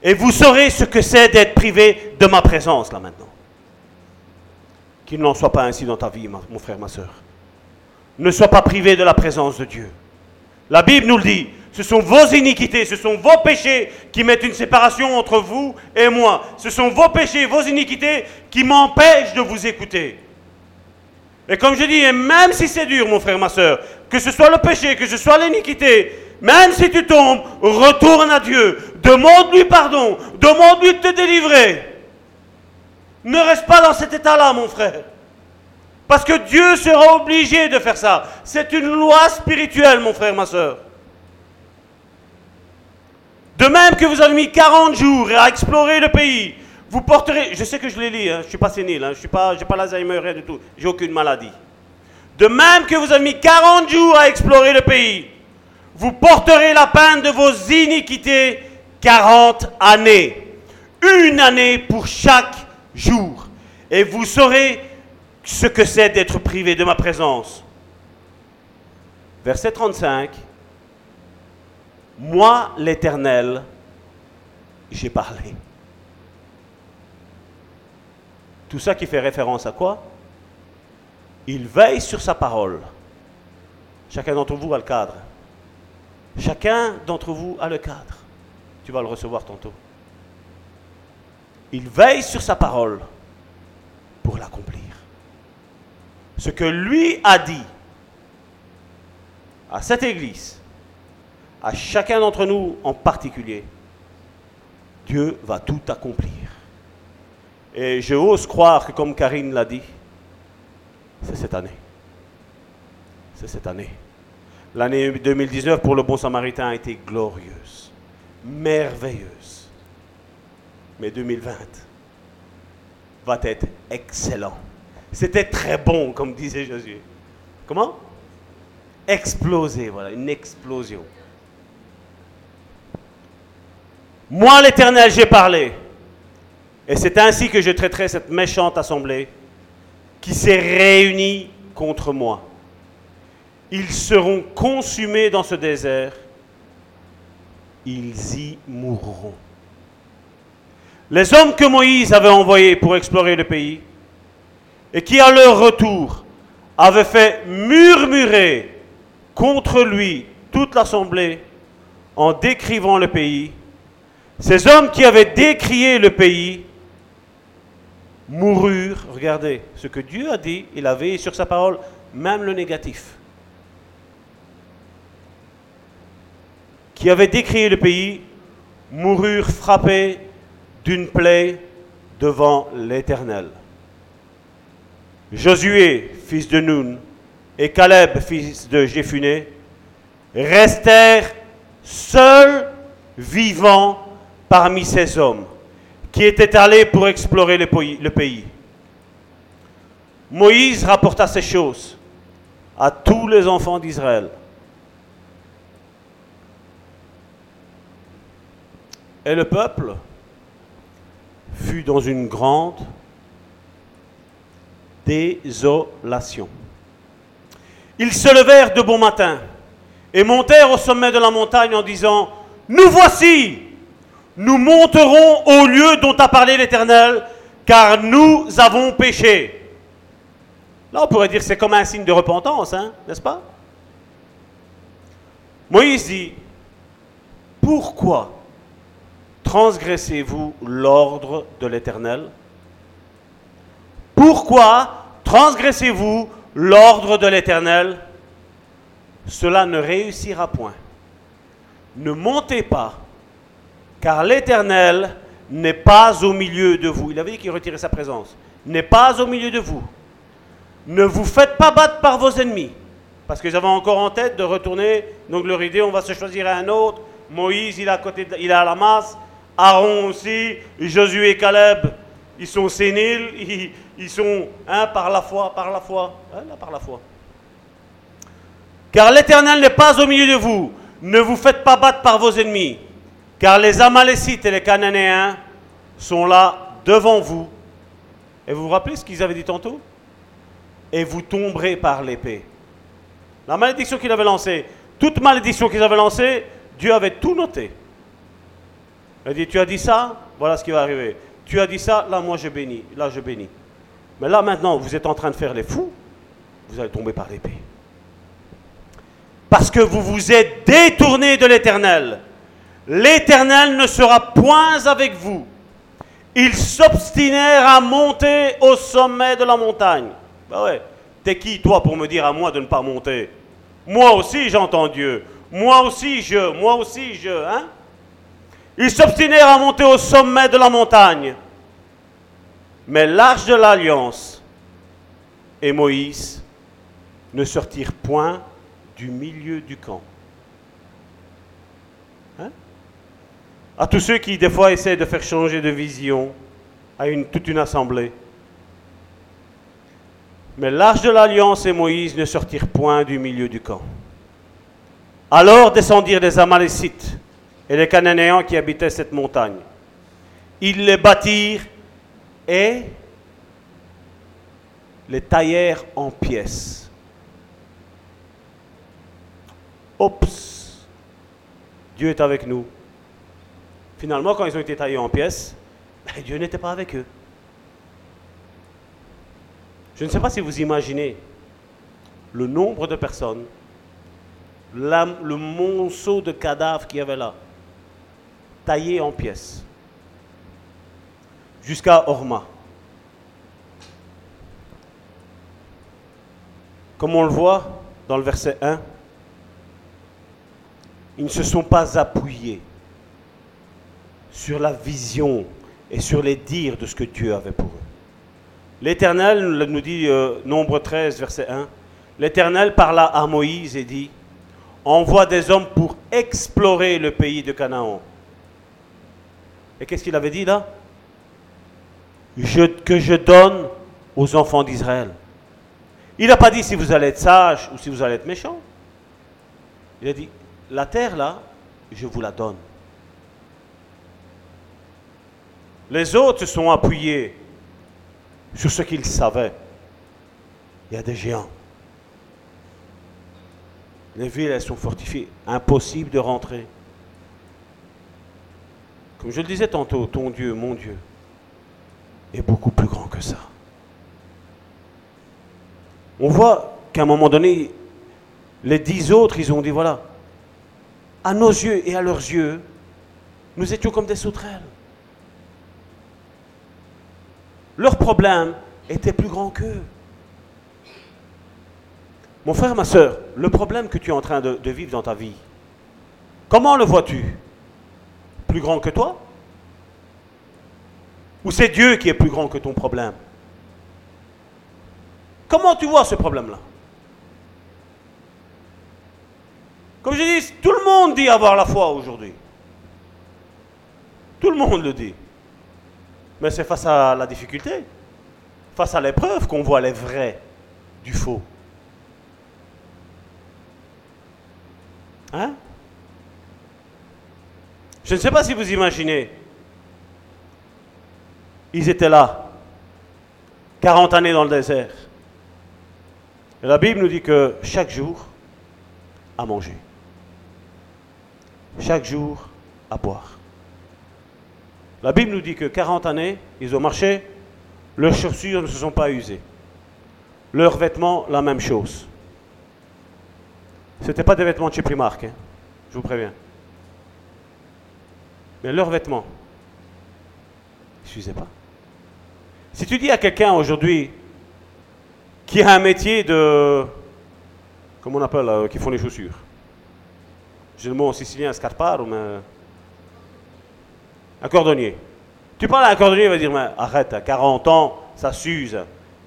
Et vous saurez ce que c'est d'être privé de ma présence là maintenant. Qu'il n'en soit pas ainsi dans ta vie, mon frère, ma soeur. Ne sois pas privé de la présence de Dieu. La Bible nous le dit. Ce sont vos iniquités, ce sont vos péchés qui mettent une séparation entre vous et moi. Ce sont vos péchés, vos iniquités qui m'empêchent de vous écouter. Et comme je dis, et même si c'est dur, mon frère, ma soeur, que ce soit le péché, que ce soit l'iniquité, même si tu tombes, retourne à Dieu, demande-lui pardon, demande-lui de te délivrer. Ne reste pas dans cet état-là, mon frère. Parce que Dieu sera obligé de faire ça. C'est une loi spirituelle, mon frère, ma soeur. De même que vous avez mis 40 jours à explorer le pays, vous porterez, je sais que je l'ai lu, hein, je ne suis pas sénile, hein, je n'ai pas, pas l'Alzheimer, rien du tout, j'ai aucune maladie. De même que vous avez mis 40 jours à explorer le pays, vous porterez la peine de vos iniquités 40 années. Une année pour chaque jour. Et vous saurez ce que c'est d'être privé de ma présence. Verset 35. Moi, l'Éternel, j'ai parlé. Tout ça qui fait référence à quoi? Il veille sur sa parole. Chacun d'entre vous a le cadre. Chacun d'entre vous a le cadre. Tu vas le recevoir tantôt. Il veille sur sa parole pour l'accomplir ce que lui a dit à cette Église, à chacun d'entre nous en particulier, Dieu va tout accomplir. Et je ose croire que comme Karine l'a dit, c'est cette année. C'est cette année. L'année 2019 pour le bon samaritain a été glorieuse, merveilleuse. Mais 2020 va être excellent. C'était très bon, comme disait Jésus. Comment? Exploser, voilà, une explosion. Moi, l'Éternel, j'ai parlé. Et c'est ainsi que je traiterai cette méchante assemblée qui s'est réunie contre moi. Ils seront consumés dans ce désert. Ils y mourront. Les hommes que Moïse avait envoyés pour explorer le pays et qui à leur retour avaient fait murmurer contre lui toute l'assemblée en décrivant le pays, ces hommes qui avaient décrié le pays moururent. Regardez, ce que Dieu a dit, il avait sur sa parole même le négatif. Qui avaient décrié le pays moururent frappés d'une plaie devant l'Éternel. Josué, fils de Nun, et Caleb, fils de Jéphuné, restèrent seuls vivants parmi ces hommes qui étaient allés pour explorer le pays. Moïse rapporta ces choses à tous les enfants d'Israël. Et le peuple fut dans une grande désolation. Ils se levèrent de bon matin et montèrent au sommet de la montagne en disant, Nous voici, nous monterons au lieu dont a parlé l'Éternel, car nous avons péché. Là, on pourrait dire que c'est comme un signe de repentance, hein, n'est-ce pas? Moïse dit, pourquoi transgressez-vous l'ordre de l'Éternel? Pourquoi transgressez-vous l'ordre de l'Éternel? Cela ne réussira point. Ne montez pas, car l'Éternel n'est pas au milieu de vous. Il avait dit qu'il retirait sa présence. N'est pas au milieu de vous. Ne vous faites pas battre par vos ennemis. Parce qu'ils avaient encore en tête de retourner. Donc leur idée, on va se choisir un autre. Moïse, il est à, côté la masse. Aaron aussi, Josué et Caleb, ils sont séniles, [LAUGHS] ils, sont par la foi, par la foi, par la foi. Car l'Éternel n'est pas au milieu de vous. Ne vous faites pas battre par vos ennemis. Car les Amalécites et les Cananéens sont là devant vous. Et vous vous rappelez ce qu'ils avaient dit tantôt? Et vous tomberez par l'épée. La malédiction qu'il avait lancée, toute malédiction qu'ils avaient lancée, Dieu avait tout noté. Il dit, tu as dit ça, voilà ce qui va arriver. Tu as dit ça, là moi je bénis, là je bénis. Mais là maintenant, vous êtes en train de faire les fous, vous allez tomber par l'épée. Parce que vous vous êtes détourné de l'Éternel. L'Éternel ne sera point avec vous. Ils s'obstinèrent à monter au sommet de la montagne. Ben ouais, t'es qui toi pour me dire à moi de ne pas monter? Moi aussi j'entends Dieu. Moi aussi je, moi aussi je, hein? Ils s'obstinèrent à monter au sommet de la montagne. Mais l'arche de l'alliance et Moïse ne sortirent point du milieu du camp. À tous ceux qui, des fois, essaient de faire changer de vision à toute une assemblée. Mais l'arche de l'alliance et Moïse ne sortirent point du milieu du camp. Alors descendirent les Amalécites et les Cananéens qui habitaient cette montagne. Ils les bâtirent et les taillèrent en pièces. Oups, Dieu est avec nous. Finalement, quand ils ont été taillés en pièces, ben, Dieu n'était pas avec eux. Je ne sais pas si vous imaginez le nombre de personnes, le monceau de cadavres qu'il y avait là taillé en pièces jusqu'à Orma. Comme on le voit dans le verset 1, ils ne se sont pas appuyés sur la vision et sur les dires de ce que Dieu avait pour eux. L'Éternel, nous dit euh, Nombre 13, verset 1, l'Éternel parla à Moïse et dit, envoie des hommes pour explorer le pays de Canaan et qu'est-ce qu'il avait dit là? Que je donne aux enfants d'Israël. Il n'a pas dit si vous allez être sage ou si vous allez être méchant. Il a dit, la terre là, je vous la donne. Les autres se sont appuyés sur ce qu'ils savaient. Il y a des géants. Les villes, elles sont fortifiées. Impossible de rentrer. Comme je le disais tantôt, ton Dieu, mon Dieu, est beaucoup plus grand que ça. On voit qu'à un moment donné, les dix autres, ils ont dit, voilà, à nos yeux et à leurs yeux, nous étions comme des sauterelles. Leur problème était plus grand qu'eux. Mon frère, ma soeur, le problème que tu es en train de, vivre dans ta vie, Comment le vois-tu? Plus grand que toi? Ou c'est Dieu qui est plus grand que ton problème? Comment tu vois ce problème-là? Comme je dis, tout le monde dit avoir la foi aujourd'hui. Tout le monde le dit. Mais c'est face à la difficulté, face à l'épreuve qu'on voit les vrais du faux. Hein? Je ne sais pas si vous imaginez. Ils étaient là, 40 années dans le désert. Et la Bible nous dit que chaque jour, à manger. Chaque jour, à boire. La Bible nous dit que 40 années, ils ont marché, leurs chaussures ne se sont pas usées. Leurs vêtements, la même chose. Ce n'était pas des vêtements de chez Primark, hein, je vous préviens. Mais leurs vêtements, ils ne s'usaient pas. Si tu dis à quelqu'un aujourd'hui qui a un métier de. Comment on appelle, euh, qui font les chaussures J'ai le mot en sicilien, scarparo, mais un cordonnier. Tu parles à un cordonnier, il va dire, mais arrête, à 40 ans, ça s'use.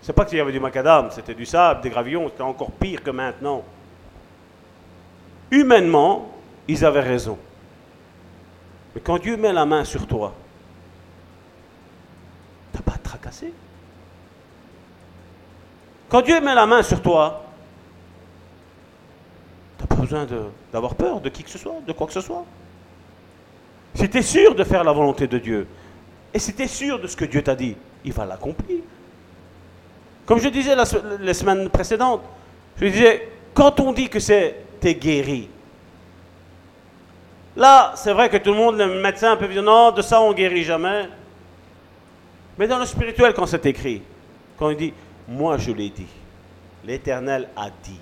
C'est pas qu'il y avait du macadam, c'était du sable, des gravillons, c'était encore pire que maintenant. Humainement, ils avaient raison. Mais quand Dieu met la main sur toi, tu n'as pas à te tracasser. Quand Dieu met la main sur toi, tu n'as pas besoin d'avoir peur de qui que ce soit, de quoi que ce soit. Es sûr de faire la volonté de Dieu, et es sûr de ce que Dieu t'a dit, il va l'accomplir. Comme je disais la, les semaines précédentes, je disais, quand on dit que c'est t'es guéri, là, c'est vrai que tout le monde, le médecin peut dire non, de ça on guérit jamais. Mais dans le spirituel, quand c'est écrit, quand il dit, moi je l'ai dit, l'Éternel a dit.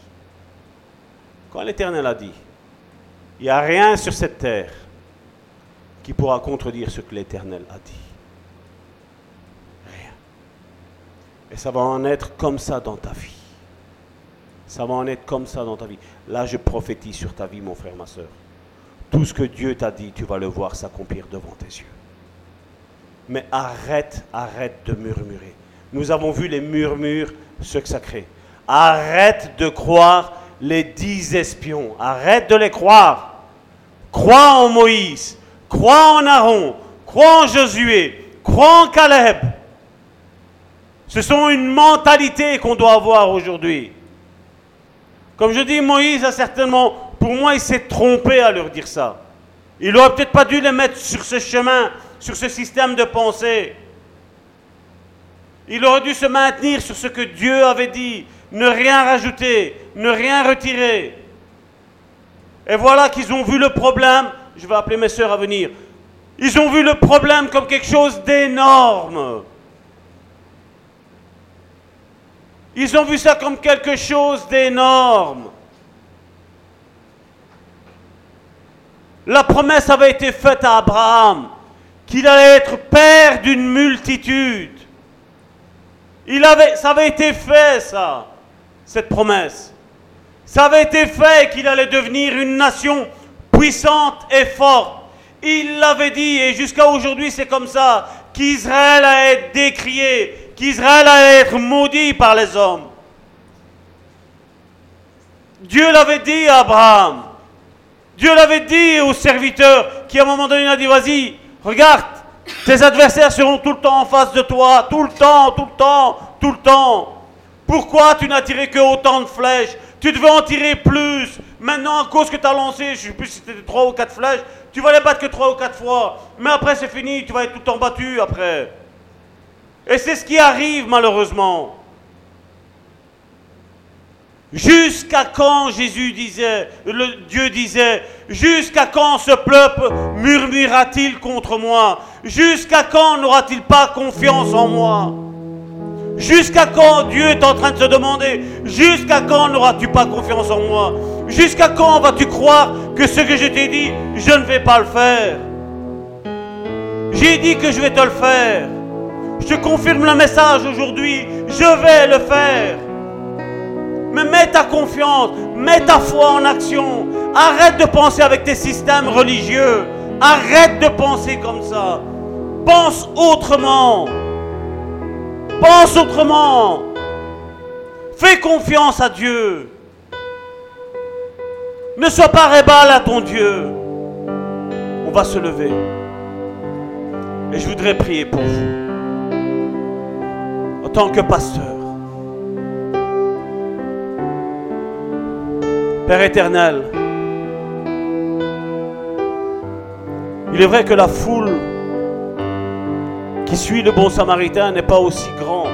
Quand l'Éternel a dit, il n'y a rien sur cette terre qui pourra contredire ce que l'Éternel a dit Rien. Et ça va en être comme ça dans ta vie. Ça va en être comme ça dans ta vie. Là, je prophétise sur ta vie, mon frère, ma soeur. Tout ce que Dieu t'a dit, tu vas le voir s'accomplir devant tes yeux. Mais arrête, arrête de murmurer. Nous avons vu les murmures, ce que. Arrête de croire les dix espions. Arrête de les croire. Crois en Moïse. Crois en Aaron, crois en Josué, crois en Caleb. Ce sont une mentalité qu'on doit avoir aujourd'hui. Comme je dis, Moïse a certainement, pour moi, il s'est trompé à leur dire ça. Il n'aurait peut-être pas dû les mettre sur ce chemin, sur ce système de pensée. Il aurait dû se maintenir sur ce que Dieu avait dit, ne rien rajouter, ne rien retirer. Et voilà qu'ils ont vu le problème, je vais appeler mes soeurs à venir. Ils ont vu le problème comme quelque chose d'énorme. Ils ont vu ça comme quelque chose d'énorme. La promesse avait été faite à Abraham qu'il allait être père d'une multitude. Il avait, ça avait été fait, ça, cette promesse. Ça avait été fait qu'il allait devenir une nation puissante et forte. Il l'avait dit, et jusqu'à aujourd'hui c'est comme ça, qu'Israël allait être décrié, qu'Israël allait être maudit par les hommes. Dieu l'avait dit à Abraham. Dieu l'avait dit aux serviteurs qui à un moment donné a dit, vas-y, regarde, tes adversaires seront tout le temps en face de toi, tout le temps, tout le temps, tout le temps. Pourquoi tu n'as tiré que autant de flèches? Tu devais en tirer plus. Maintenant, à cause que tu as lancé, je ne sais plus si c'était 3 ou 4 flèches, tu vas les battre que 3 ou 4 fois. Mais après, c'est fini, tu vas être tout en battu après. Et c'est ce qui arrive malheureusement. Jusqu'à quand Jésus disait, le Dieu disait, jusqu'à quand ce peuple murmurera-t-il contre moi? Jusqu'à quand n'aura-t-il pas confiance en moi? Jusqu'à quand Dieu est en train de se demander, jusqu'à quand n'auras-tu pas confiance en moi? Jusqu'à quand vas-tu croire que ce que je t'ai dit, je ne vais pas le faire? J'ai dit que je vais te le faire. Je te confirme le message aujourd'hui, je vais le faire. Mais mets ta confiance, mets ta foi en action. Arrête de penser avec tes systèmes religieux. Arrête de penser comme ça. Pense autrement. Pense autrement. Fais confiance à Dieu. Ne sois pas rébal à ton Dieu. On va se lever. Et je voudrais prier pour vous. En tant que pasteur. Père éternel, il est vrai que la foule qui suit le bon samaritain n'est pas aussi grande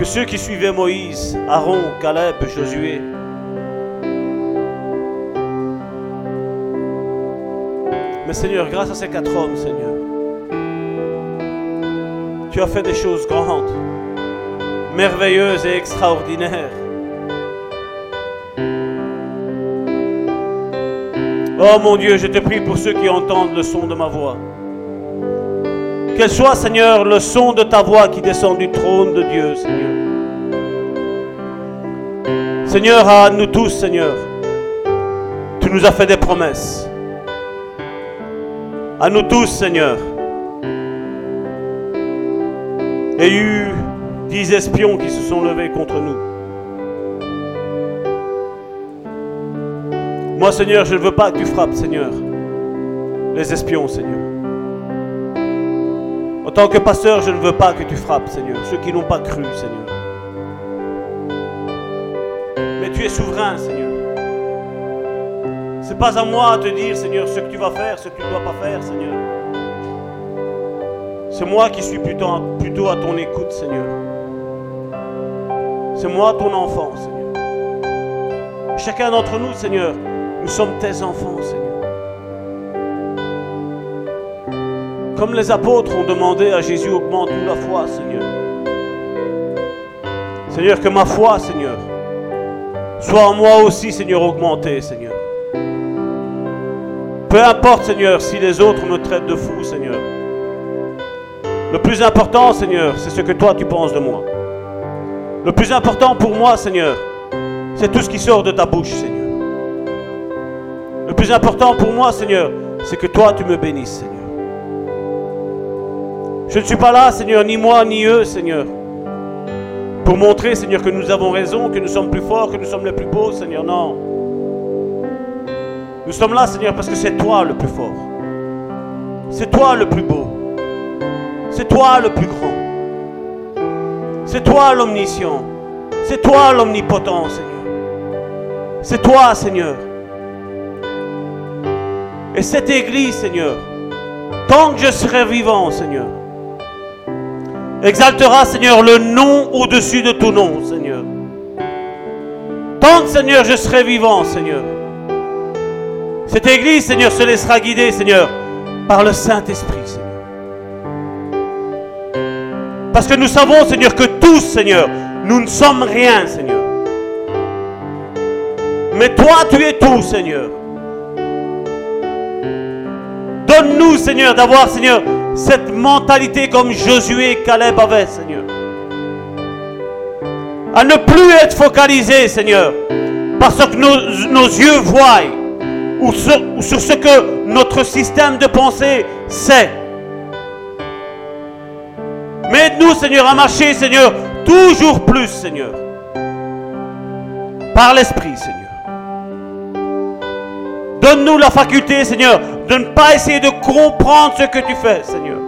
que ceux qui suivaient Moïse, Aaron, Caleb, Josué. Mais Seigneur, grâce à ces quatre hommes, Seigneur, tu as fait des choses grandes, merveilleuses et extraordinaires. Oh mon Dieu, je te prie pour ceux qui entendent le son de ma voix. Quel soit, Seigneur, le son de ta voix qui descend du trône de Dieu, Seigneur. Seigneur, à nous tous, Seigneur, tu nous as fait des promesses. À nous tous, Seigneur. Il y a eu dix espions qui se sont levés contre nous. Moi, Seigneur, je ne veux pas que tu frappes, Seigneur, les espions, Seigneur. En tant que pasteur, je ne veux pas que tu frappes, Seigneur, ceux qui n'ont pas cru, Seigneur. Mais tu es souverain, Seigneur. C'est pas à moi de te dire, Seigneur, ce que tu vas faire, ce que tu ne dois pas faire, Seigneur. C'est moi qui suis plutôt, plutôt à ton écoute, Seigneur. C'est moi ton enfant, Seigneur. Chacun d'entre nous, Seigneur, nous sommes tes enfants, Seigneur. Comme les apôtres ont demandé à Jésus, augmente-nous la foi, Seigneur. Seigneur, que ma foi, Seigneur, soit en moi aussi, Seigneur, augmentée, Seigneur. Peu importe, Seigneur, si les autres me traitent de fou, Seigneur. Le plus important, Seigneur, c'est ce que toi tu penses de moi. Le plus important pour moi, Seigneur, c'est tout ce qui sort de ta bouche, Seigneur. Le plus important pour moi, Seigneur, c'est que toi, tu me bénisses, Seigneur. Je ne suis pas là, Seigneur, ni moi, ni eux, Seigneur, pour montrer, Seigneur, que nous avons raison, que nous sommes plus forts, que nous sommes les plus beaux, Seigneur. Non. Nous sommes là, Seigneur, parce que c'est toi le plus fort. C'est toi le plus beau. C'est toi le plus grand. C'est toi l'omniscient. C'est toi l'omnipotent, Seigneur. C'est toi, Seigneur. Et cette église, Seigneur, tant que je serai vivant, Seigneur, exaltera, Seigneur, le nom au-dessus de tout nom, Seigneur. Tant que, Seigneur, je serai vivant, Seigneur, cette église, Seigneur, se laissera guider, Seigneur, par le Saint-Esprit, Seigneur. Parce que nous savons, Seigneur, que tous, Seigneur, nous ne sommes rien, Seigneur. Mais toi, tu es tout, Seigneur. Donne-nous, Seigneur, d'avoir, Seigneur, cette mentalité comme Josué et Caleb avaient, Seigneur. À ne plus être focalisé, Seigneur, parce que nos, yeux voient ou sur, ou sur ce que notre système de pensée sait. Mais aide-nous, Seigneur, à marcher, Seigneur, toujours plus, Seigneur. Par l'Esprit, Seigneur. Donne-nous la faculté, Seigneur, de ne pas essayer de comprendre ce que tu fais, Seigneur.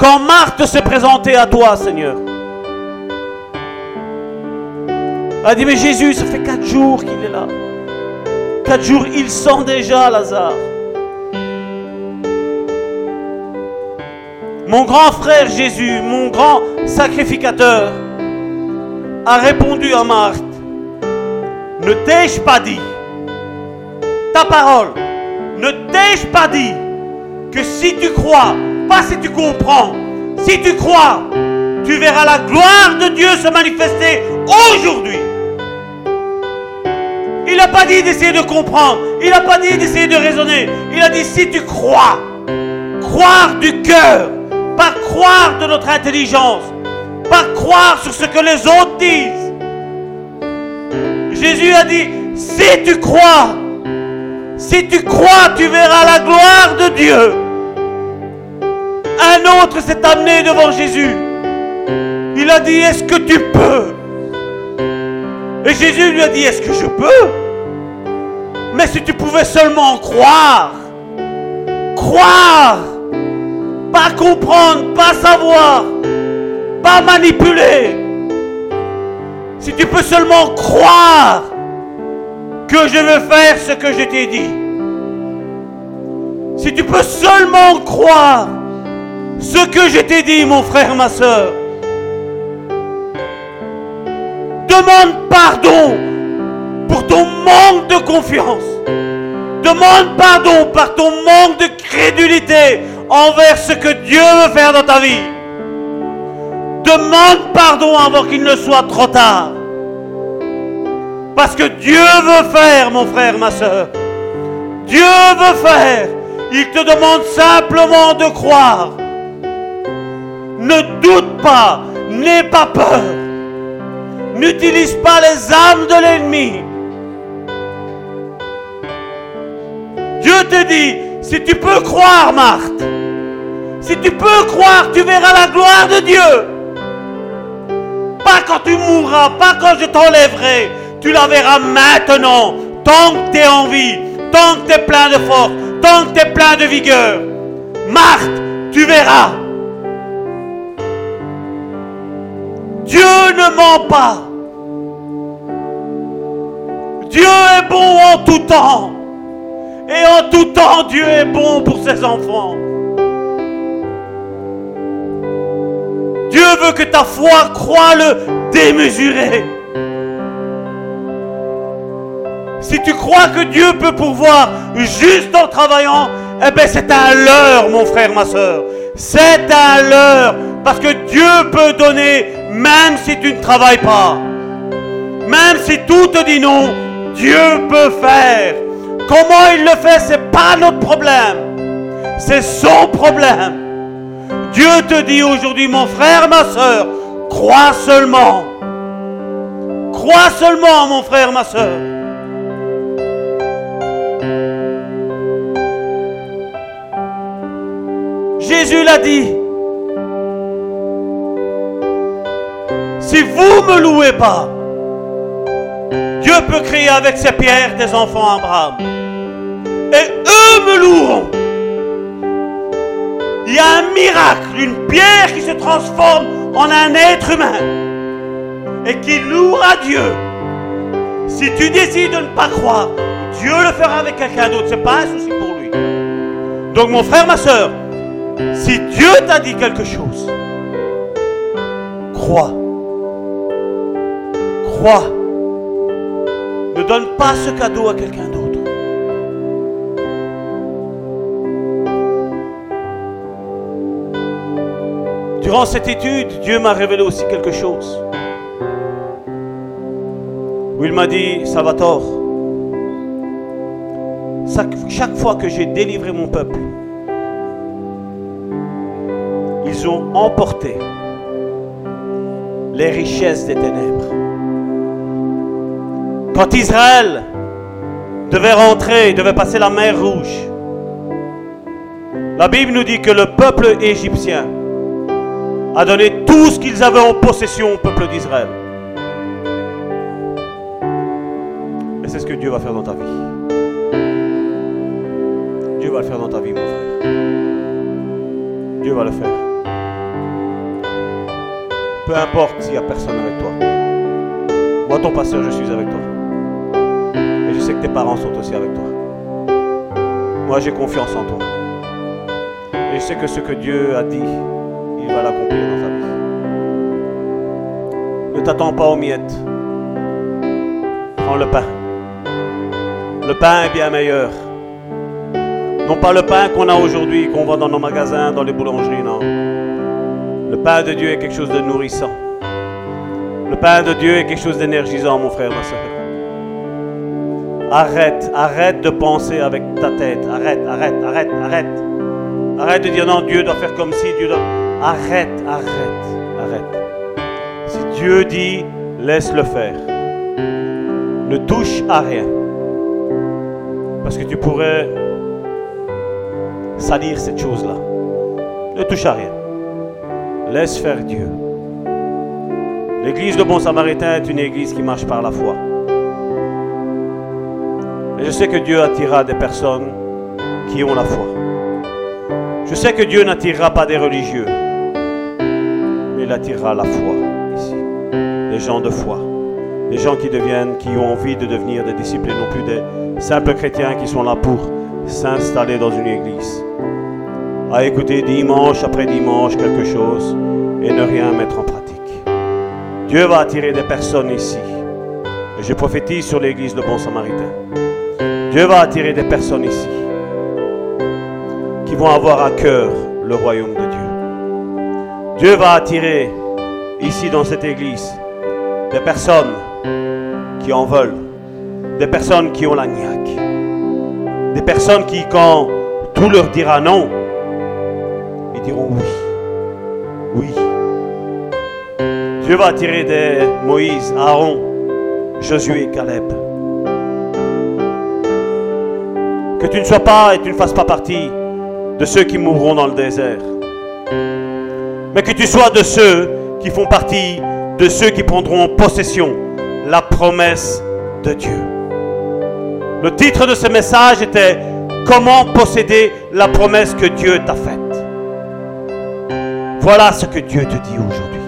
Quand Marthe s'est présentée à toi, Seigneur, elle a dit, mais Jésus, ça fait quatre jours qu'il est là. Quatre jours, il sent déjà Lazare. Mon grand frère Jésus, mon grand sacrificateur, a répondu à Marthe, ne t'ai-je pas dit, ta parole, ne t'ai-je pas dit que si tu crois, pas si tu comprends, si tu crois, tu verras la gloire de Dieu se manifester aujourd'hui. Il n'a pas dit d'essayer de comprendre, il n'a pas dit d'essayer de raisonner, il a dit si tu crois, croire du cœur, pas croire de notre intelligence, pas croire sur ce que les autres disent. Jésus a dit, si tu crois, si tu crois, tu verras la gloire de Dieu. Un autre s'est amené devant Jésus. Il a dit, est-ce que tu peux? Et Jésus lui a dit, est-ce que je peux? Mais si tu pouvais seulement croire, croire, pas comprendre, pas savoir, pas manipuler. Si tu peux seulement croire que je veux faire ce que je t'ai dit. Si tu peux seulement croire ce que je t'ai dit, mon frère, ma soeur. Demande pardon pour ton manque de confiance. Demande pardon par ton manque de crédulité envers ce que Dieu veut faire dans ta vie. Demande pardon avant qu'il ne soit trop tard. Parce que Dieu veut faire, mon frère, ma soeur. Dieu veut faire. Il te demande simplement de croire. Ne doute pas, n'aie pas peur. N'utilise pas les âmes de l'ennemi. Dieu te dit, si tu peux croire, Marthe, si tu peux croire, tu verras la gloire de Dieu. Pas quand tu mourras, pas quand je t'enlèverai. Tu la verras maintenant, tant que tu es en vie, tant que tu es plein de force, tant que tu es plein de vigueur. Marthe, tu verras. Dieu ne ment pas. Dieu est bon en tout temps. Et en tout temps, Dieu est bon pour ses enfants. Dieu veut que ta foi croit le démesuré. Si tu crois que Dieu peut pourvoir juste en travaillant, eh bien c'est un leurre, mon frère, ma soeur. C'est un leurre. Parce que Dieu peut donner même si tu ne travailles pas. Même si tout te dit non, Dieu peut faire. Comment il le fait, c'est pas notre problème. C'est son problème. Dieu te dit aujourd'hui, mon frère, ma soeur, crois seulement. Crois seulement, mon frère, ma soeur. Jésus l'a dit. Si vous me louez pas, Dieu peut créer avec ses pierres des enfants Abraham. Et eux me loueront. Il y a un miracle, une pierre qui se transforme en un être humain et qui louera Dieu. Si tu décides de ne pas croire, Dieu le fera avec quelqu'un d'autre. Ce n'est pas un souci pour lui. Donc mon frère, ma soeur, si Dieu t'a dit quelque chose, crois. Crois. Ne donne pas ce cadeau à quelqu'un d'autre. Durant cette étude, Dieu m'a révélé aussi quelque chose. Où il m'a dit, Salvatore, chaque fois que j'ai délivré mon peuple, ils ont emporté les richesses des ténèbres. Quand Israël devait rentrer, devait passer la mer rouge, la Bible nous dit que le peuple égyptien a donné tout ce qu'ils avaient en possession au peuple d'Israël. Et c'est ce que Dieu va faire dans ta vie. Dieu va le faire dans ta vie, mon frère. Dieu va le faire. Peu importe s'il n'y a personne avec toi. Moi, ton pasteur, je suis avec toi. Et je sais que tes parents sont aussi avec toi. Moi, j'ai confiance en toi. Et je sais que ce que Dieu a dit, va l'accomplir dans ta vie. Ne t'attends pas aux miettes. Prends le pain. Le pain est bien meilleur. Non pas le pain qu'on a aujourd'hui, qu'on voit dans nos magasins, dans les boulangeries, non. Le pain de Dieu est quelque chose de nourrissant. Le pain de Dieu est quelque chose d'énergisant, mon frère, ma soeur. Arrête, arrête de penser avec ta tête. Arrête, arrête, arrête, arrête. Arrête de dire non, Dieu doit faire comme si, Dieu doit... Arrête, arrête, arrête. Dieu dit, laisse-le faire. Ne touche à rien. Parce que tu pourrais salir cette chose-là. Ne touche à rien. Laisse faire Dieu. L'église de Bon Samaritain est une église qui marche par la foi. Et je sais que Dieu attirera des personnes qui ont la foi. Je sais que Dieu n'attirera pas des religieux, il attirera la foi ici. Des gens de foi. Des gens qui deviennent, qui ont envie de devenir des disciples non plus des simples chrétiens qui sont là pour s'installer dans une église. À écouter dimanche après dimanche quelque chose et ne rien mettre en pratique. Dieu va attirer des personnes ici. Et je prophétise sur l'église de Bon Samaritain. Dieu va attirer des personnes ici qui vont avoir à cœur le royaume de Dieu. Dieu va attirer ici dans cette église des personnes qui en veulent, des personnes qui ont la niaque, des personnes qui, quand tout leur dira non, ils diront oui. Oui. Dieu va attirer des Moïse, Aaron, Josué Caleb. Que tu ne sois pas et tu ne fasses pas partie de ceux qui mourront dans le désert. Mais que tu sois de ceux qui font partie de ceux qui prendront en possession la promesse de Dieu. Le titre de ce message était Comment posséder la promesse que Dieu t'a faite. Voilà ce que Dieu te dit aujourd'hui.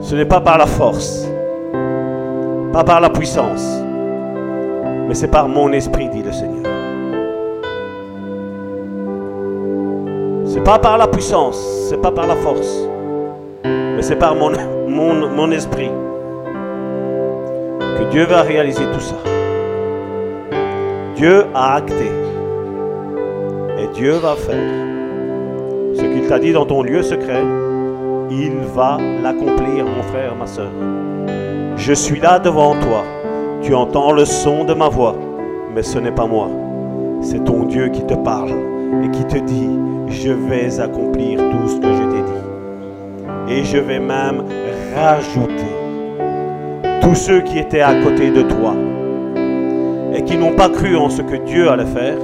Ce n'est pas par la force, pas par la puissance, mais c'est par mon esprit, dit le Seigneur. Pas par la puissance, c'est pas par la force, mais c'est par mon, mon, mon esprit que Dieu va réaliser tout ça. Dieu a acté et Dieu va faire ce qu'il t'a dit dans ton lieu secret. Il va l'accomplir, mon frère, ma soeur. Je suis là devant toi. Tu entends le son de ma voix, mais ce n'est pas moi. C'est ton Dieu qui te parle et qui te dit, je vais accomplir tout ce que je t'ai dit. Et je vais même rajouter tous ceux qui étaient à côté de toi et qui n'ont pas cru en ce que Dieu allait faire,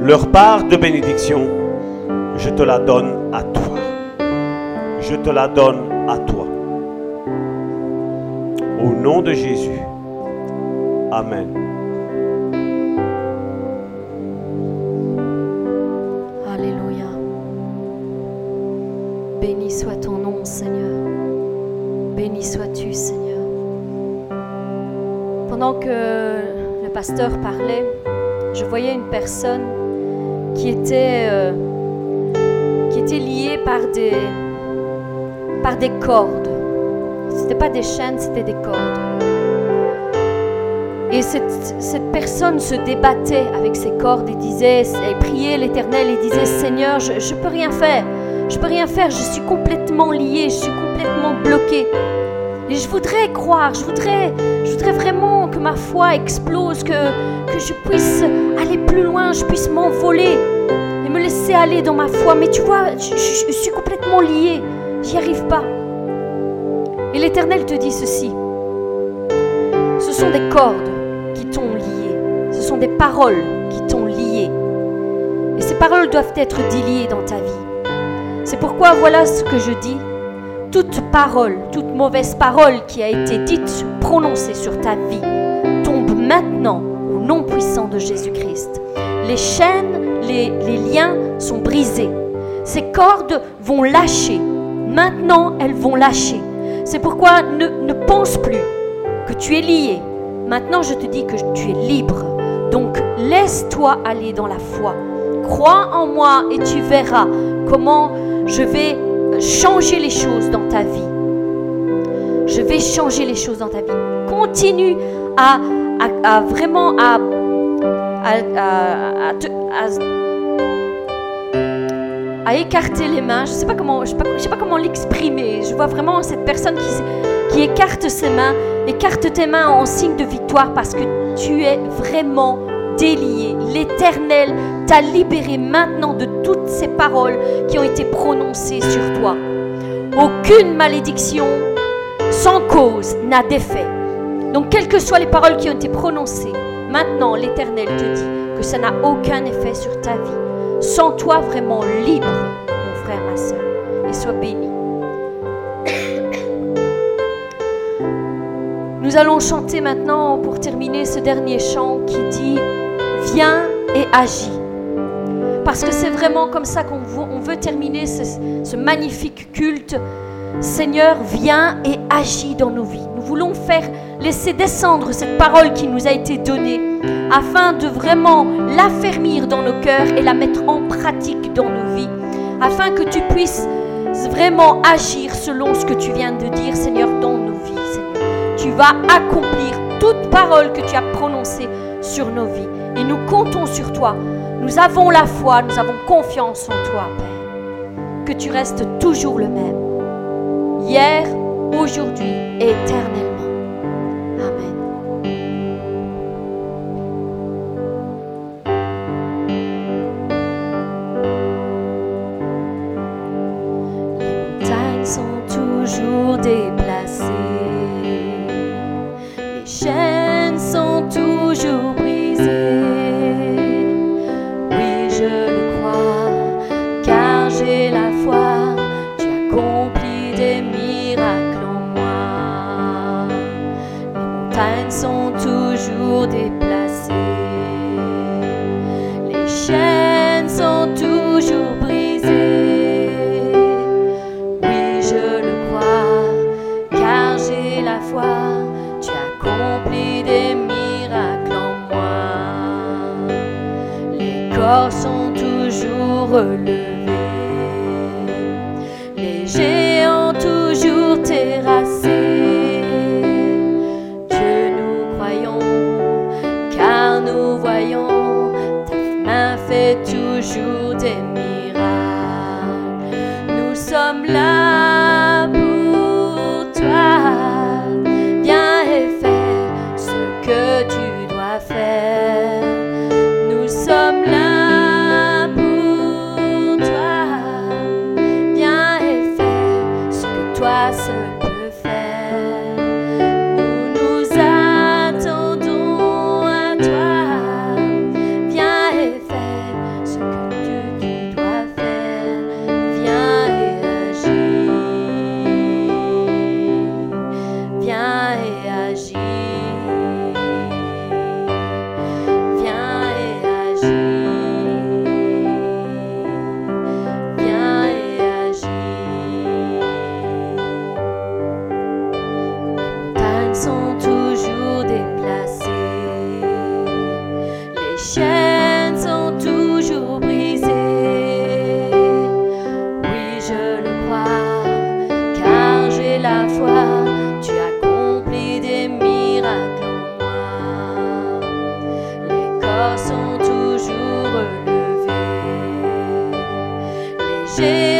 leur part de bénédiction, je te la donne à toi. Je te la donne à toi. Au nom de Jésus. Amen. Seigneur. Béni sois-tu, Seigneur. Pendant que le pasteur parlait, je voyais une personne qui était, euh, liée par des, cordes. Ce n'était pas des chaînes, c'était des cordes. Et cette, cette personne se débattait avec ses cordes et disait, elle priait l'Éternel et disait, Seigneur, je ne peux rien faire. Je peux rien faire, je suis complètement lié, je suis complètement bloqué. Et je voudrais croire, je voudrais, vraiment que ma foi explose, que, je puisse aller plus loin, je puisse m'envoler et me laisser aller dans ma foi. Mais tu vois, je, suis complètement lié, j'y arrive pas. Et l'Éternel te dit ceci. Ce sont des cordes qui t'ont lié. Ce sont des paroles qui t'ont lié. Et ces paroles doivent être déliées dans ta vie. C'est pourquoi voilà ce que je dis. Toute parole, toute mauvaise parole qui a été dite, prononcée sur ta vie, tombe maintenant au nom puissant de Jésus-Christ. Les chaînes, les, liens sont brisés. Ces cordes vont lâcher. Maintenant, elles vont lâcher. C'est pourquoi ne pense plus que tu es lié. Maintenant, je te dis que tu es libre. Donc, laisse-toi aller dans la foi. Crois en moi et tu verras comment je vais changer les choses dans ta vie. Je vais changer les choses dans ta vie. Continue à, vraiment à, à, à- à te- à- à écarter les mains. Je ne sais pas comment, je sais pas, comment l'exprimer. Je vois vraiment cette personne qui, qui écarte ses mains. Écarte tes mains en signe de victoire parce que tu es vraiment délié. L'Éternel t'a libéré maintenant de toutes ces paroles qui ont été prononcées sur toi. Aucune malédiction sans cause n'a d'effet. Donc, quelles que soient les paroles qui ont été prononcées, maintenant l'Éternel te dit que ça n'a aucun effet sur ta vie. Sens-toi vraiment libre, mon frère, ma soeur, et sois béni. Nous allons chanter maintenant pour terminer ce dernier chant qui dit Viens et agis. Parce que c'est vraiment comme ça qu'on veut, terminer ce, magnifique culte. Seigneur, viens et agis dans nos vies. Nous voulons faire, laisser descendre cette parole qui nous a été donnée afin de vraiment l'affermir dans nos cœurs et la mettre en pratique dans nos vies. Afin que tu puisses vraiment agir selon ce que tu viens de dire, Seigneur, dans nos vies. Tu vas accomplir toute parole que tu as prononcée sur nos vies. Et nous comptons sur toi nous avons la foi, nous avons confiance en toi, Père. Que tu restes toujours le même. Hier, aujourd'hui et éternellement. Amen. shade.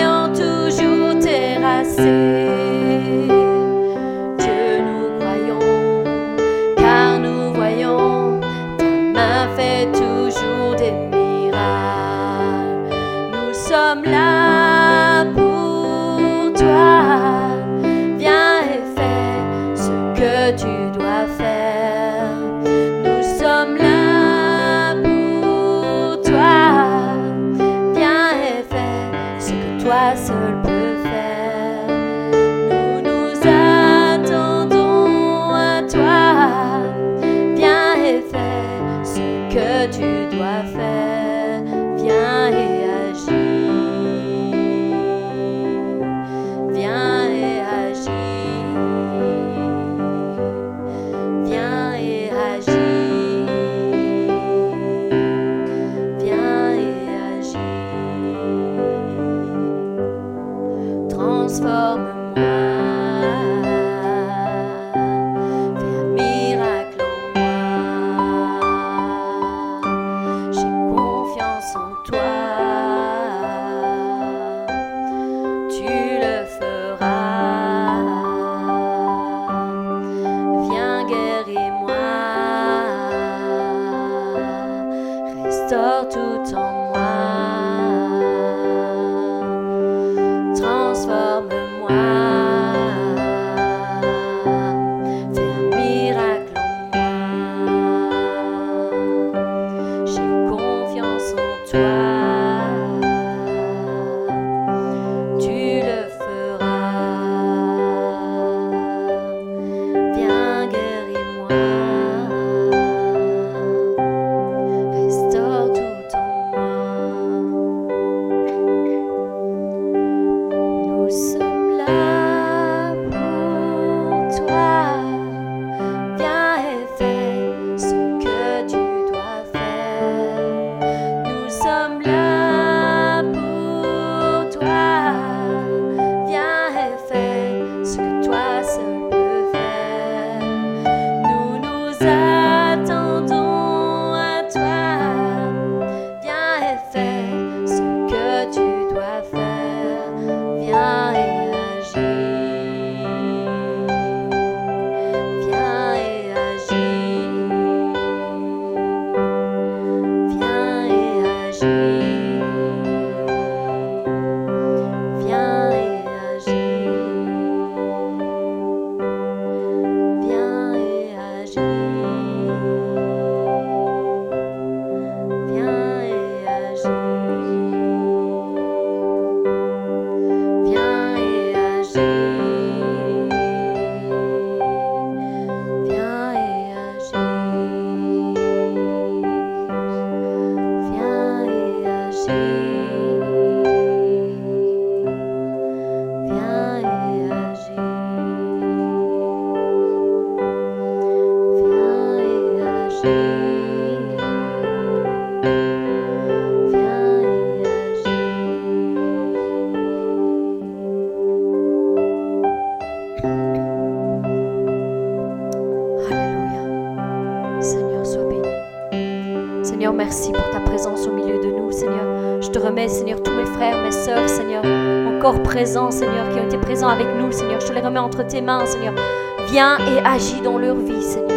Seigneur, qui ont été présents avec nous, Seigneur. Je te les remets entre tes mains, Seigneur. Viens et agis dans leur vie, Seigneur.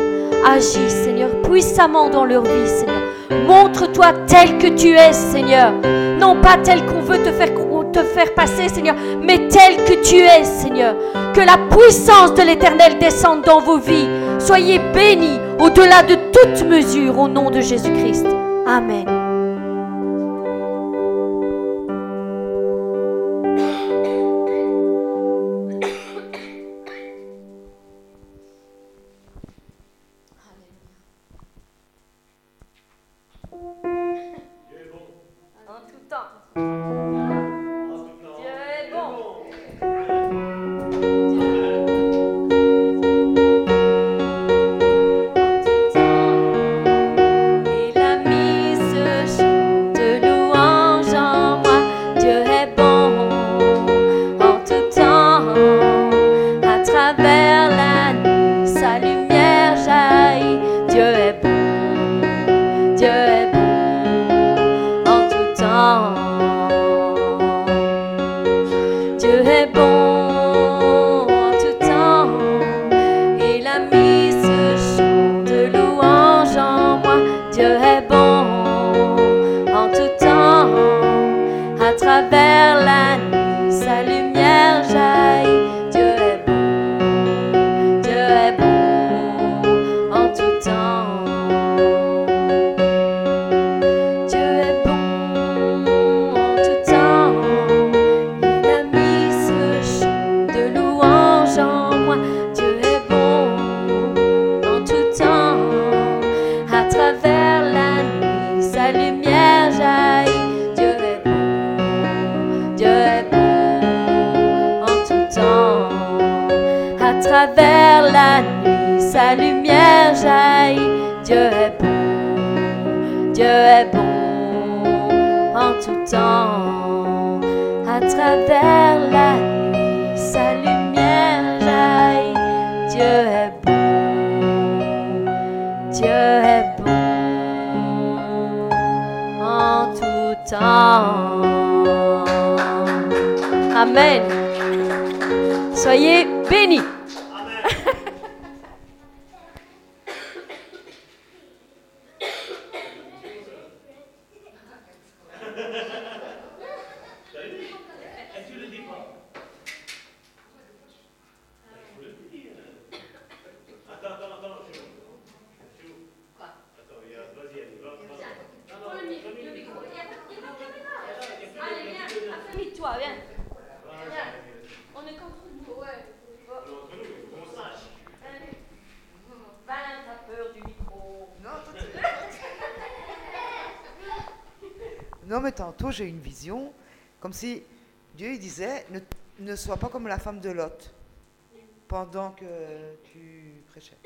Agis, Seigneur, puissamment dans leur vie, Seigneur. Montre-toi tel que tu es, Seigneur. Non pas tel qu'on veut te faire, te faire passer, Seigneur, mais tel que tu es, Seigneur. Que la puissance de l'Éternel descende dans vos vies. Soyez bénis au-delà de toute mesure au nom de Jésus-Christ. Amen. va Comme si Dieu disait ne, sois pas comme la femme de Lot pendant que tu prêchais.